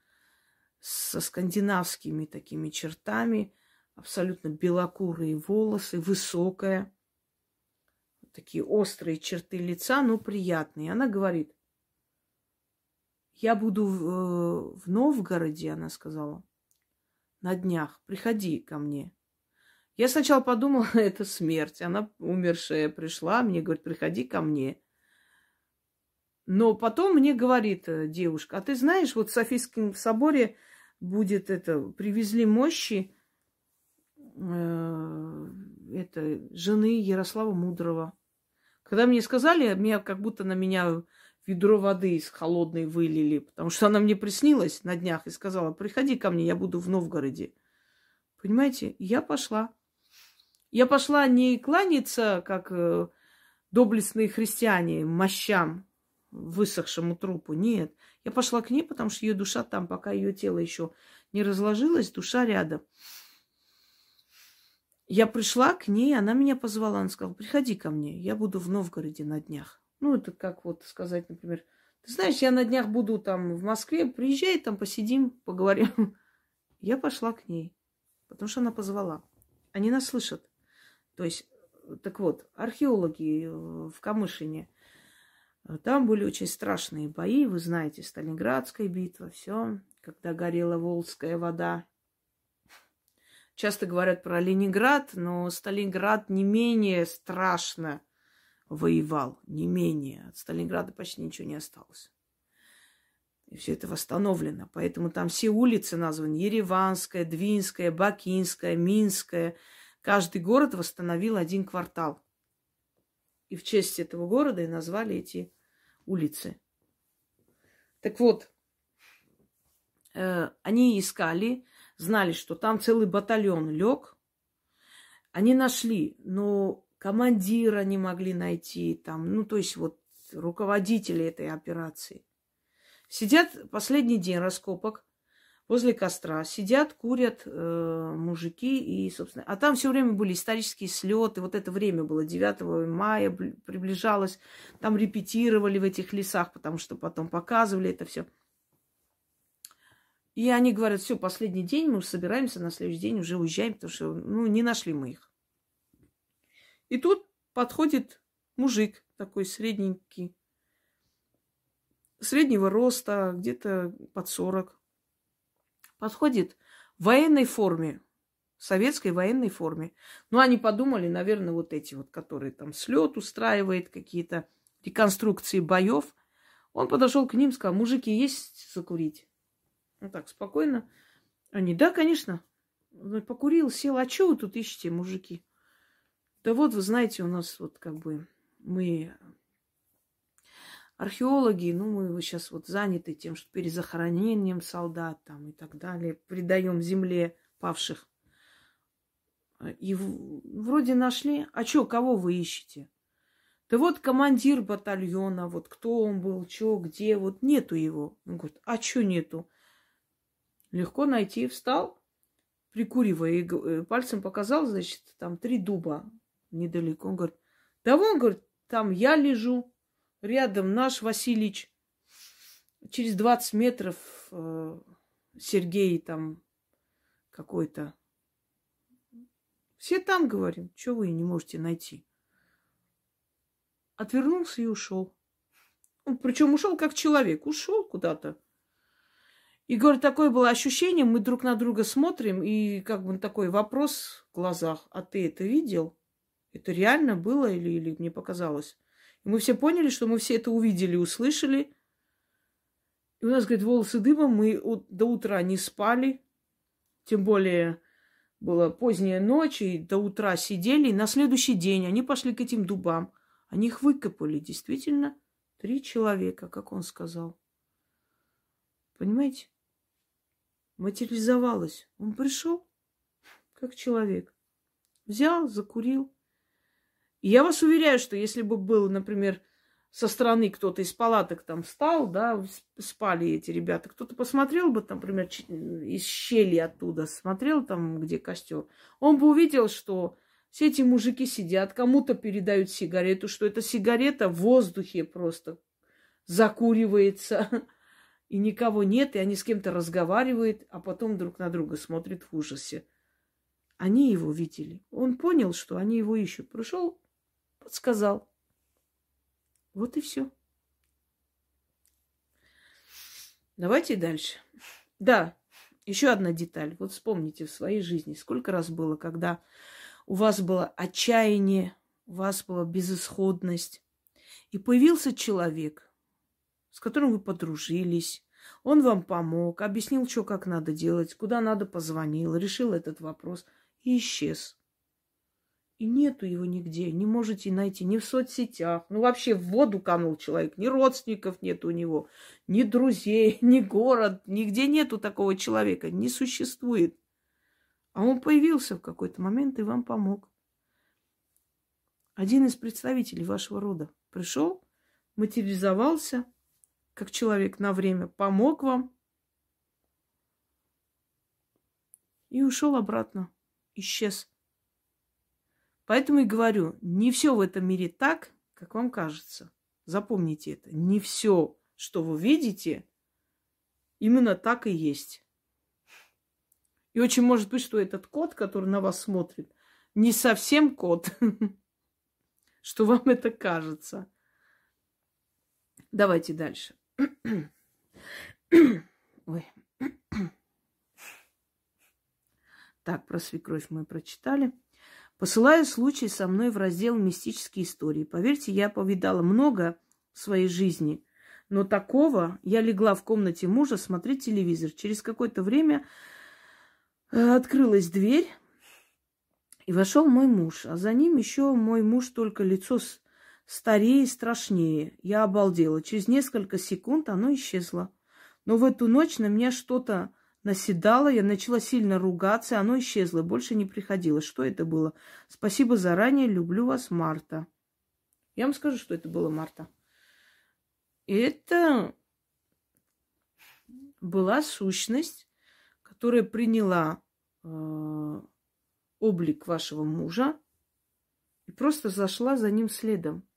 со скандинавскими такими чертами – абсолютно белокурые волосы, высокая, такие острые черты лица, но приятные. Она говорит, я буду в, э, в Новгороде, она сказала, на днях, приходи ко мне. Я сначала подумала, это смерть. Она умершая пришла, мне говорит, приходи ко мне. Но потом мне говорит э, девушка, а ты знаешь, вот в Софийском соборе будет это, привезли мощи э, это, жены Ярослава Мудрого. Когда мне сказали, меня как будто на меня ведро воды из холодной вылили, потому что она мне приснилась на днях и сказала, приходи ко мне, я буду в Новгороде. Понимаете, я пошла. Я пошла не кланяться, как э, доблестные христиане, мощам, высохшему трупу. Нет. Я пошла к ней, потому что ее душа там, пока ее тело еще не разложилось, душа рядом. Я пришла к ней, она меня позвала, она сказала, приходи ко мне, я буду в Новгороде на днях. Ну, это как вот сказать, например, ты знаешь, я на днях буду там в Москве, приезжай, там посидим, поговорим. Я пошла к ней, потому что она позвала. Они нас слышат. То есть так вот, археологи в Камышине, там были очень страшные бои, вы знаете, Сталинградская битва, все, когда горела Волжская вода. Часто говорят про Ленинград, но Сталинград не менее страшно воевал, не менее. От Сталинграда почти ничего не осталось. И все это восстановлено. Поэтому там все улицы названы. Ереванская, Двинская, Бакинская, Минская. Каждый город восстановил один квартал. И в честь этого города и назвали эти улицы. Так вот, э, они искали, знали, что там целый батальон лег. Они нашли, но командира не могли найти, там, ну, то есть вот руководители этой операции. Сидят последний день раскопок возле костра, сидят, курят э, мужики и, собственно, а там все время были исторические слеты, вот это время было 9 мая, приближалось, там репетировали в этих лесах, потому что потом показывали это все. И они говорят, все, последний день, мы собираемся, на следующий день уже уезжаем, потому что, ну, не нашли мы их. И тут подходит мужик такой средненький, среднего роста, где-то под 40. Подходит в военной форме, советской военной форме. Ну, они подумали, наверное, вот эти вот, которые там слет устраивает, какие-то реконструкции боев. Он подошел к ним, сказал, мужики, есть закурить? Ну так, спокойно. Они, да, конечно. Покурил, сел. А что вы тут ищете, мужики? Да вот, вы знаете, у нас вот как бы мы археологи, ну, мы сейчас вот заняты тем, что перезахоронением солдат там и так далее, придаем земле павших. И вроде нашли. А что, кого вы ищете? Да вот командир батальона, вот кто он был, что, где, вот нету его. Он говорит, а что нету? Легко найти. Встал, прикуривая, и э, пальцем показал, значит, там три дуба недалеко. Он говорит, да вон, говорит, там я лежу, рядом наш Васильич, через 20 метров э, Сергей там какой-то. Все там, говорим, что вы не можете найти. Отвернулся и ушел. Причем ушел как человек, ушел куда-то. И, говорит, такое было ощущение, мы друг на друга смотрим, и как бы такой вопрос в глазах, а ты это видел? Это реально было или, или мне показалось? И мы все поняли, что мы все это увидели, услышали. И у нас, говорит, волосы дыбом, мы до утра не спали. Тем более была поздняя ночь, и до утра сидели. И на следующий день они пошли к этим дубам. Они их выкопали, действительно, три человека, как он сказал. Понимаете? Материализовалось. Он пришел как человек. Взял, закурил, и я вас уверяю, что если бы был, например, со стороны кто-то из палаток там встал, да, спали эти ребята, кто-то посмотрел бы, там, например, из щели оттуда, смотрел там, где костер, он бы увидел, что все эти мужики сидят, кому-то передают сигарету, что эта сигарета в воздухе просто закуривается, и никого нет, и они с кем-то разговаривают, а потом друг на друга смотрят в ужасе. Они его видели. Он понял, что они его ищут. Пришел, подсказал. Вот и все. Давайте дальше. Да, еще одна деталь. Вот вспомните в своей жизни, сколько раз было, когда у вас было отчаяние, у вас была безысходность, и появился человек, с которым вы подружились, он вам помог, объяснил, что как надо делать, куда надо позвонил, решил этот вопрос и исчез. И нету его нигде, не можете найти ни в соцсетях. Ну, вообще в воду канул человек, ни родственников нет у него, ни друзей, ни город, нигде нету такого человека, не существует. А он появился в какой-то момент и вам помог. Один из представителей вашего рода пришел, материализовался как человек на время, помог вам и ушел обратно, исчез. Поэтому и говорю, не все в этом мире так, как вам кажется. Запомните это. Не все, что вы видите, именно так и есть. И очень может быть, что этот кот, который на вас смотрит, не совсем кот. что вам это кажется. Давайте дальше. Ой. Так, про свекровь мы прочитали. Посылаю случай со мной в раздел «Мистические истории». Поверьте, я повидала много в своей жизни, но такого я легла в комнате мужа смотреть телевизор. Через какое-то время э, открылась дверь, и вошел мой муж, а за ним еще мой муж только лицо старее и страшнее. Я обалдела. Через несколько секунд оно исчезло. Но в эту ночь на меня что-то наседало, я начала сильно ругаться, оно исчезло, больше не приходило. Что это было? Спасибо заранее, люблю вас, Марта. Я вам скажу, что это было, Марта. Это была сущность, которая приняла э, облик вашего мужа и просто зашла за ним следом.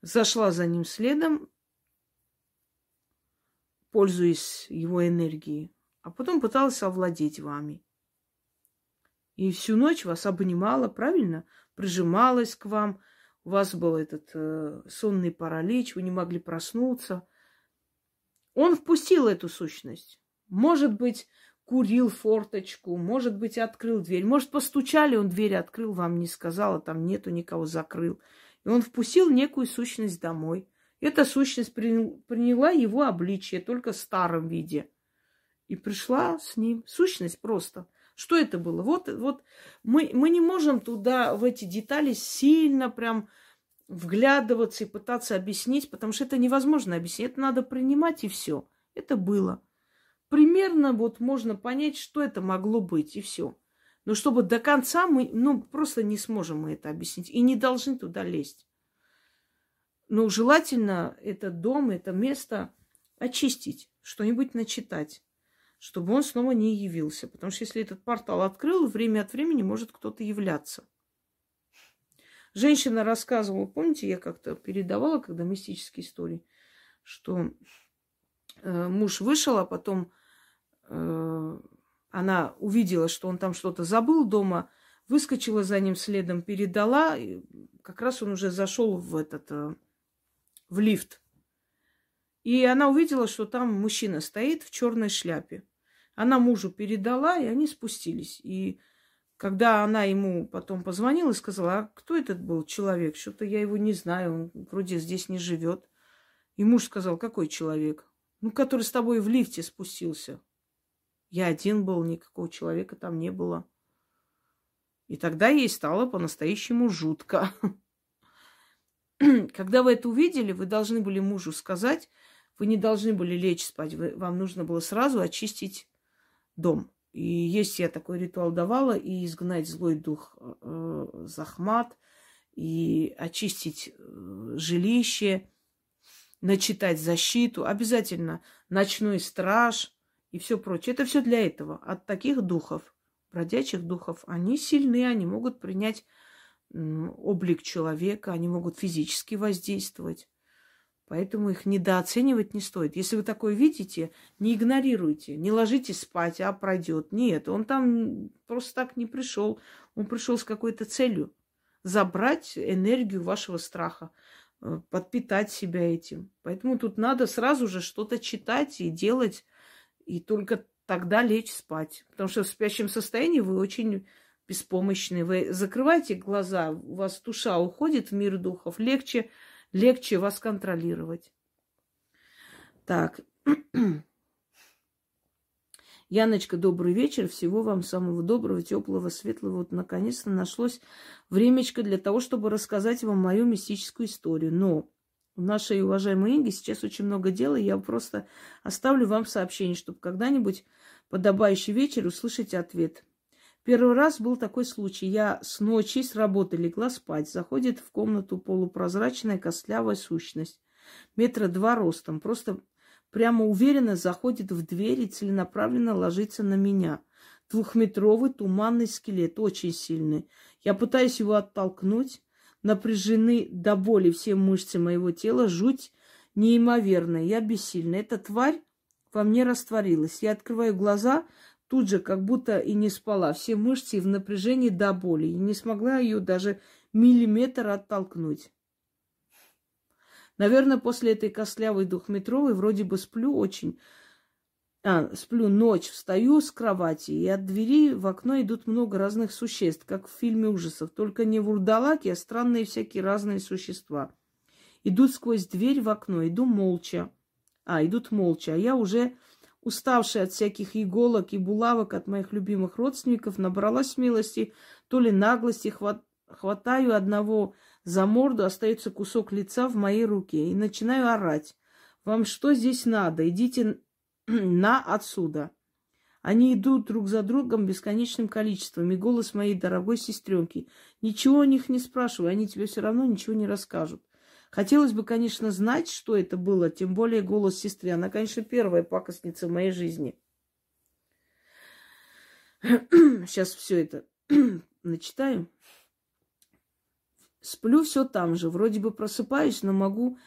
Зашла за ним следом, пользуясь его энергией, а потом пыталась овладеть вами. И всю ночь вас обнимала, правильно? Прижималась к вам. У вас был этот э, сонный паралич, вы не могли проснуться. Он впустил эту сущность. Может быть, курил форточку, может быть, открыл дверь. Может, постучали, он дверь открыл, вам не сказал, а там нету никого, закрыл. И он впустил некую сущность домой. Эта сущность приняла его обличие, только в старом виде. И пришла с ним. Сущность просто. Что это было? Вот, вот мы, мы не можем туда, в эти детали сильно прям вглядываться и пытаться объяснить, потому что это невозможно объяснить. Это надо принимать, и все. Это было примерно вот можно понять, что это могло быть, и все. Но чтобы до конца мы, ну, просто не сможем мы это объяснить и не должны туда лезть. Но желательно этот дом, это место очистить, что-нибудь начитать, чтобы он снова не явился. Потому что если этот портал открыл, время от времени может кто-то являться. Женщина рассказывала, помните, я как-то передавала, когда мистические истории, что э, муж вышел, а потом Э, она увидела, что он там что-то забыл дома, выскочила за ним следом, передала. И как раз он уже зашел в этот э, в лифт. И она увидела, что там мужчина стоит в черной шляпе. Она мужу передала, и они спустились. И когда она ему потом позвонила и сказала, а кто этот был человек? Что-то я его не знаю, он вроде здесь не живет. И муж сказал, какой человек? Ну, который с тобой в лифте спустился. Я один был, никакого человека там не было. И тогда ей стало по-настоящему жутко. Когда вы это увидели, вы должны были мужу сказать, вы не должны были лечь спать, вы, вам нужно было сразу очистить дом. И есть я такой ритуал давала, и изгнать злой дух э, захмат, и очистить э, жилище, начитать защиту. Обязательно ночной страж – и все прочее. Это все для этого. От таких духов, бродячих духов, они сильны, они могут принять облик человека, они могут физически воздействовать. Поэтому их недооценивать не стоит. Если вы такое видите, не игнорируйте, не ложитесь спать, а пройдет. Нет, он там просто так не пришел. Он пришел с какой-то целью. Забрать энергию вашего страха, э, подпитать себя этим. Поэтому тут надо сразу же что-то читать и делать и только тогда лечь спать. Потому что в спящем состоянии вы очень беспомощны. Вы закрываете глаза, у вас душа уходит в мир духов, легче, легче вас контролировать. Так. Яночка, добрый вечер. Всего вам самого доброго, теплого, светлого. Вот наконец-то нашлось времечко для того, чтобы рассказать вам мою мистическую историю. Но у нашей уважаемой Инги сейчас очень много дела, и я просто оставлю вам сообщение, чтобы когда-нибудь подобающий вечер услышать ответ. Первый раз был такой случай. Я с ночи с работы легла спать. Заходит в комнату полупрозрачная костлявая сущность. Метра два ростом. Просто прямо уверенно заходит в дверь и целенаправленно ложится на меня. Двухметровый туманный скелет, очень сильный. Я пытаюсь его оттолкнуть, напряжены до боли все мышцы моего тела, жуть неимоверная, я бессильна. Эта тварь во мне растворилась. Я открываю глаза, тут же как будто и не спала. Все мышцы в напряжении до боли. И не смогла ее даже миллиметр оттолкнуть. Наверное, после этой костлявой двухметровой вроде бы сплю очень. А, сплю ночь, встаю с кровати, и от двери в окно идут много разных существ, как в фильме ужасов. Только не вурдалаки, а странные всякие разные существа. Идут сквозь дверь в окно, иду молча. А, идут молча. А я уже уставшая от всяких иголок и булавок от моих любимых родственников, набралась смелости, то ли наглости, хват... хватаю одного за морду, остается кусок лица в моей руке и начинаю орать. Вам что здесь надо? Идите на отсюда. Они идут друг за другом бесконечным количеством, и голос моей дорогой сестренки. Ничего о них не спрашивай, они тебе все равно ничего не расскажут. Хотелось бы, конечно, знать, что это было, тем более голос сестры. Она, конечно, первая пакостница в моей жизни. Сейчас все это начитаю. Сплю все там же. Вроде бы просыпаюсь, но могу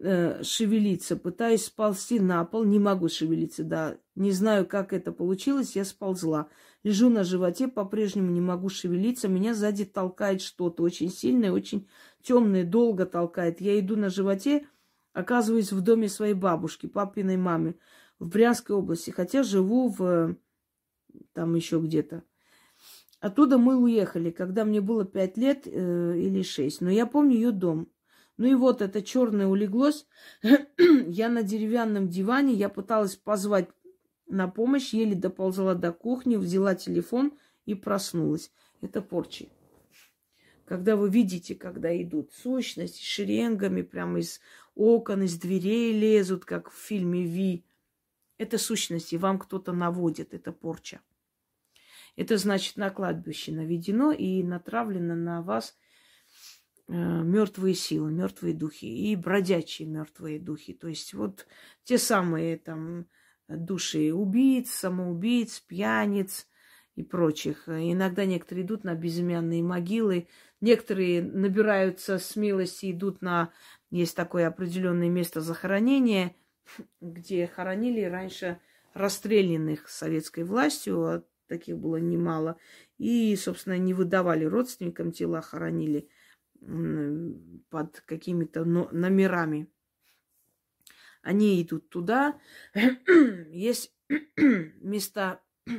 э, шевелиться. Пытаюсь сползти на пол. Не могу шевелиться, да. Не знаю, как это получилось. Я сползла. Лежу на животе, по-прежнему не могу шевелиться. Меня сзади толкает что-то очень сильное, очень темное, долго толкает. Я иду на животе, оказываюсь в доме своей бабушки, папиной мамы, в Брянской области, хотя живу в там еще где-то. Оттуда мы уехали, когда мне было пять лет э, или шесть. Но я помню ее дом. Ну и вот это черное улеглось. я на деревянном диване, я пыталась позвать на помощь, еле доползла до кухни, взяла телефон и проснулась. Это порчи. Когда вы видите, когда идут сущности шеренгами, прямо из окон, из дверей лезут, как в фильме Ви. Это сущности, вам кто-то наводит, это порча. Это значит на кладбище наведено и натравлено на вас мертвые силы, мертвые духи и бродячие мертвые духи. То есть вот те самые там души убийц, самоубийц, пьяниц и прочих. Иногда некоторые идут на безымянные могилы, некоторые набираются смелости, идут на... Есть такое определенное место захоронения, где хоронили раньше расстрелянных советской властью, а таких было немало, и, собственно, не выдавали родственникам тела, хоронили под какими-то номерами. Они идут туда. Есть места,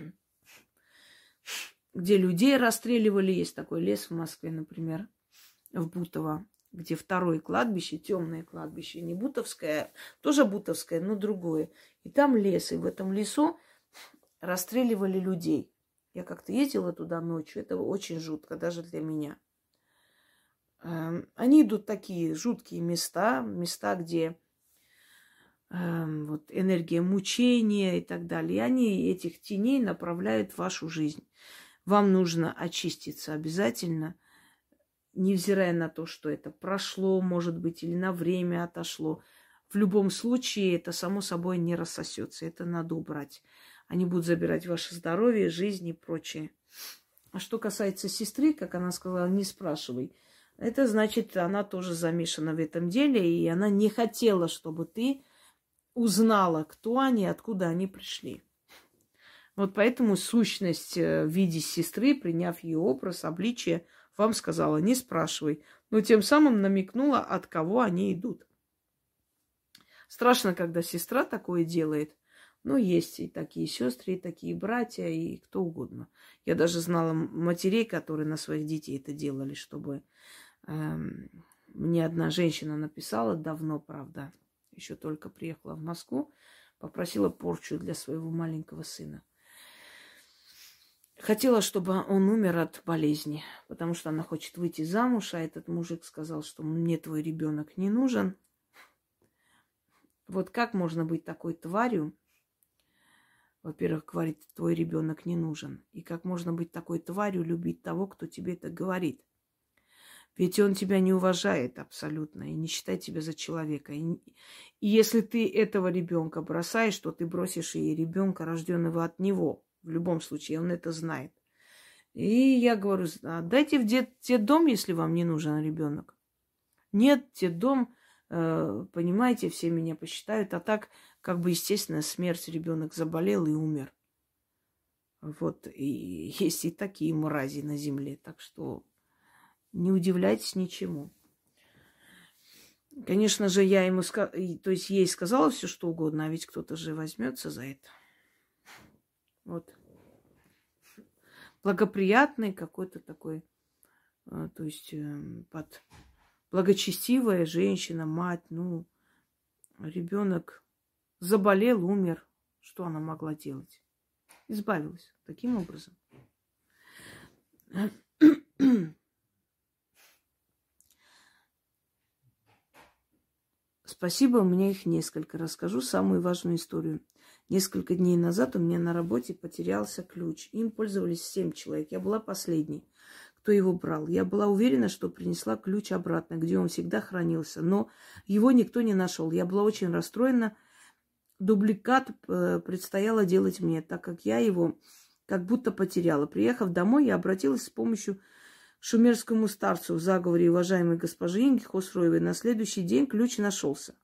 где людей расстреливали. Есть такой лес в Москве, например, в Бутово, где второе кладбище, темное кладбище, не Бутовское, тоже Бутовское, но другое. И там лес, и в этом лесу расстреливали людей. Я как-то ездила туда ночью, это очень жутко, даже для меня. Эм, они идут такие жуткие места, места, где Эм, вот, энергия мучения и так далее. И они этих теней направляют в вашу жизнь. Вам нужно очиститься обязательно, невзирая на то, что это прошло, может быть, или на время отошло. В любом случае это само собой не рассосется. Это надо убрать. Они будут забирать ваше здоровье, жизнь и прочее. А что касается сестры, как она сказала, не спрашивай. Это значит, она тоже замешана в этом деле, и она не хотела, чтобы ты узнала, кто они, откуда они пришли. Вот поэтому сущность э, в виде сестры, приняв ее образ, обличие, вам сказала, не спрашивай, но тем самым намекнула, от кого они идут. Страшно, когда сестра такое делает. Но есть и такие сестры, и такие братья, и кто угодно. Я даже знала матерей, которые на своих детей это делали, чтобы... Эм, мне одна женщина написала давно, правда, еще только приехала в Москву, попросила порчу для своего маленького сына. Хотела, чтобы он умер от болезни, потому что она хочет выйти замуж, а этот мужик сказал, что мне твой ребенок не нужен. Вот как можно быть такой тварью? Во-первых, говорит, твой ребенок не нужен. И как можно быть такой тварью, любить того, кто тебе это говорит? Ведь он тебя не уважает абсолютно и не считает тебя за человека. И, и если ты этого ребенка бросаешь, то ты бросишь и ребенка, рожденного от него. В любом случае, он это знает. И я говорю, дайте в дет, дом, если вам не нужен ребенок. Нет, дом, э, понимаете, все меня посчитают, а так, как бы, естественно, смерть ребенок заболел и умер. Вот, и есть и такие мрази на земле, так что Не удивляйтесь ничему. Конечно же, я ему сказала, то есть ей сказала все, что угодно, а ведь кто-то же возьмется за это. Вот. Благоприятный какой-то такой, э, то есть эм, под благочестивая женщина, мать, ну, ребенок заболел, умер. Что она могла делать? Избавилась таким образом. Спасибо, у меня их несколько. Расскажу самую важную историю. Несколько дней назад у меня на работе потерялся ключ. Им пользовались семь человек. Я была последней, кто его брал. Я была уверена, что принесла ключ обратно, где он всегда хранился. Но его никто не нашел. Я была очень расстроена. Дубликат э, предстояло делать мне, так как я его как будто потеряла. Приехав домой, я обратилась с помощью шумерскому старцу в заговоре уважаемой госпожи Инги Хосроевой. На следующий день ключ нашелся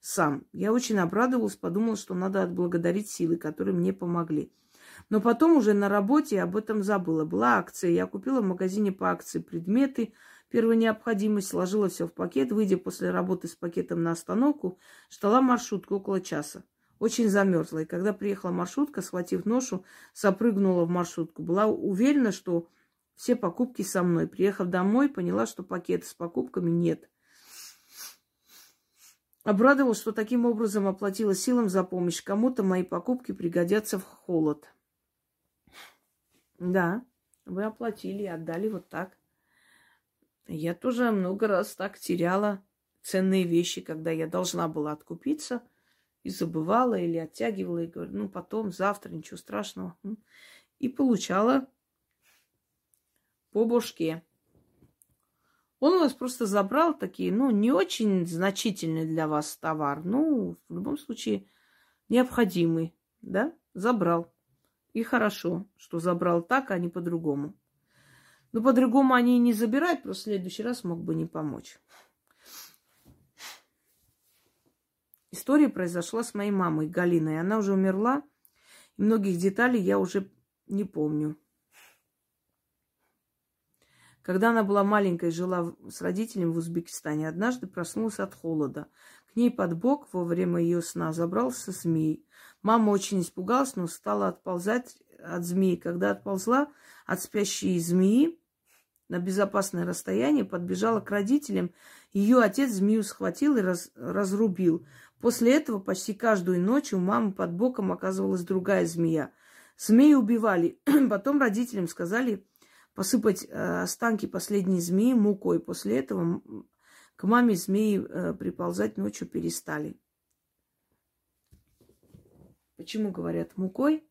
сам. Я очень обрадовалась, подумала, что надо отблагодарить силы, которые мне помогли. Но потом уже на работе об этом забыла. Была акция. Я купила в магазине по акции предметы первой необходимости, сложила все в пакет, выйдя после работы с пакетом на остановку, ждала маршрутку около часа. Очень замерзла. И когда приехала маршрутка, схватив ношу, сопрыгнула в маршрутку. Была уверена, что все покупки со мной. Приехав домой, поняла, что пакета с покупками нет. Обрадовалась, что таким образом оплатила силам за помощь. Кому-то мои покупки пригодятся в холод. Да, вы оплатили, отдали вот так. Я тоже много раз так теряла ценные вещи, когда я должна была откупиться и забывала или оттягивала и говорю, ну потом, завтра, ничего страшного. И получала по башке. Он у вас просто забрал такие, ну, не очень значительный для вас товар. Ну, в любом случае, необходимый, да? Забрал. И хорошо, что забрал так, а не по-другому. Но по-другому они не забирают, просто в следующий раз мог бы не помочь. История произошла с моей мамой Галиной. Она уже умерла, и многих деталей я уже не помню. Когда она была маленькой, жила с родителями в Узбекистане, однажды проснулась от холода. К ней под бок во время ее сна забрался змей. Мама очень испугалась, но стала отползать от змеи. Когда отползла от спящей змеи на безопасное расстояние, подбежала к родителям. Ее отец змею схватил и раз, разрубил. После этого почти каждую ночь у мамы под боком оказывалась другая змея. Змеи убивали. Потом родителям сказали посыпать э, останки последней змеи мукой. После этого к маме змеи э, приползать ночью перестали. Почему говорят мукой?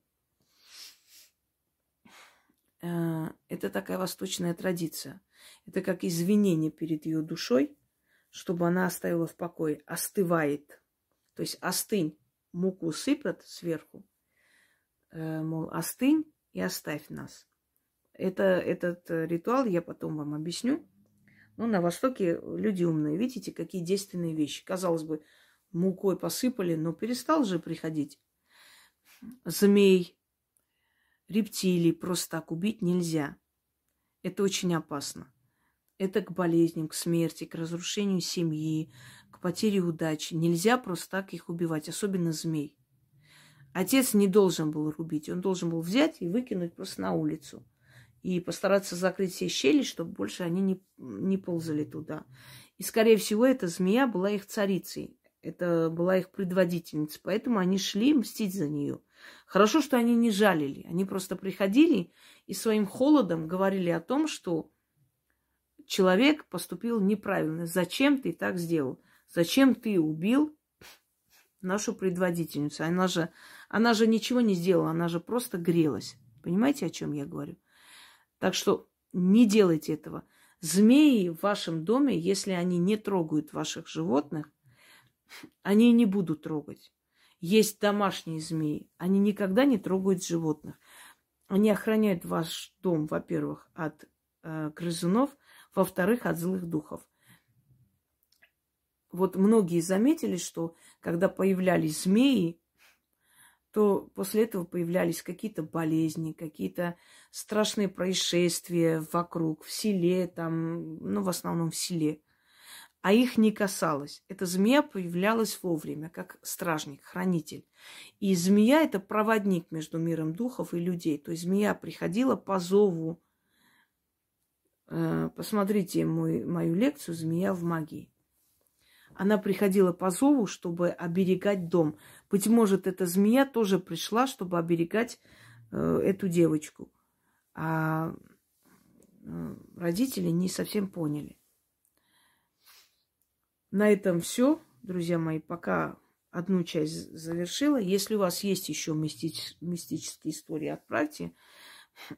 Э, это такая восточная традиция. Это как извинение перед ее душой, чтобы она оставила в покое. Остывает. То есть остынь. Муку сыпят сверху. Мол, остынь и оставь нас. Это, этот э, ритуал я потом вам объясню. Но на Востоке люди умные. Видите, какие действенные вещи. Казалось бы, мукой посыпали, но перестал же приходить. Змей, рептилий просто так убить нельзя. Это очень опасно. Это к болезням, к смерти, к разрушению семьи, к потере удачи. Нельзя просто так их убивать, особенно змей. Отец не должен был рубить, он должен был взять и выкинуть просто на улицу и постараться закрыть все щели, чтобы больше они не, не ползали туда. И, скорее всего, эта змея была их царицей. Это была их предводительница. Поэтому они шли мстить за нее. Хорошо, что они не жалили. Они просто приходили и своим холодом говорили о том, что человек поступил неправильно. Зачем ты так сделал? Зачем ты убил нашу предводительницу? Она же, она же ничего не сделала, она же просто грелась. Понимаете, о чем я говорю? Так что не делайте этого. Змеи в вашем доме, если они не трогают ваших животных, они не будут трогать. Есть домашние змеи, они никогда не трогают животных. Они охраняют ваш дом, во-первых, от э, грызунов, во-вторых, от злых духов. Вот многие заметили, что когда появлялись змеи, то после этого появлялись какие-то болезни, какие-то страшные происшествия вокруг, в селе, там, ну, в основном в селе. А их не касалось. Эта змея появлялась вовремя, как стражник, хранитель. И змея – это проводник между миром духов и людей. То есть змея приходила по зову. Э, посмотрите мой, мою лекцию «Змея в магии». Она приходила по зову, чтобы оберегать дом. Быть может, эта змея тоже пришла, чтобы оберегать э, эту девочку. А э, родители не совсем поняли. На этом все, друзья мои. Пока одну часть завершила. Если у вас есть еще мистич... мистические истории, отправьте.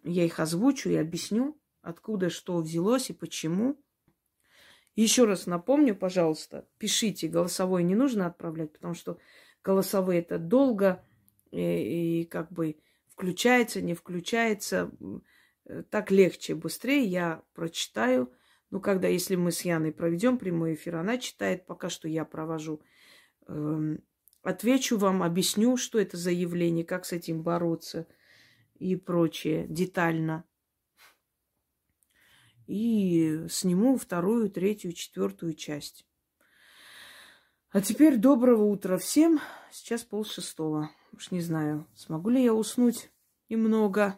Я их озвучу и объясню, откуда что взялось и почему. Еще раз напомню, пожалуйста, пишите, голосовой не нужно отправлять, потому что голосовые это долго и, и как бы включается, не включается. Так легче, быстрее я прочитаю. Ну, когда, если мы с Яной проведем прямой эфир, она читает, пока что я провожу. Эм, отвечу вам, объясню, что это за явление, как с этим бороться и прочее детально и сниму вторую, третью, четвертую часть. А теперь доброго утра всем. Сейчас пол шестого. Уж не знаю, смогу ли я уснуть немного,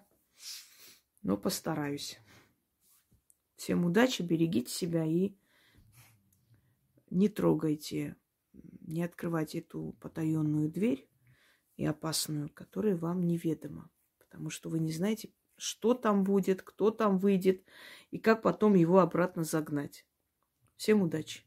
но постараюсь. Всем удачи, берегите себя и не трогайте, не открывайте эту потаенную дверь и опасную, которая вам неведома. Потому что вы не знаете, что там будет, кто там выйдет и как потом его обратно загнать. Всем удачи!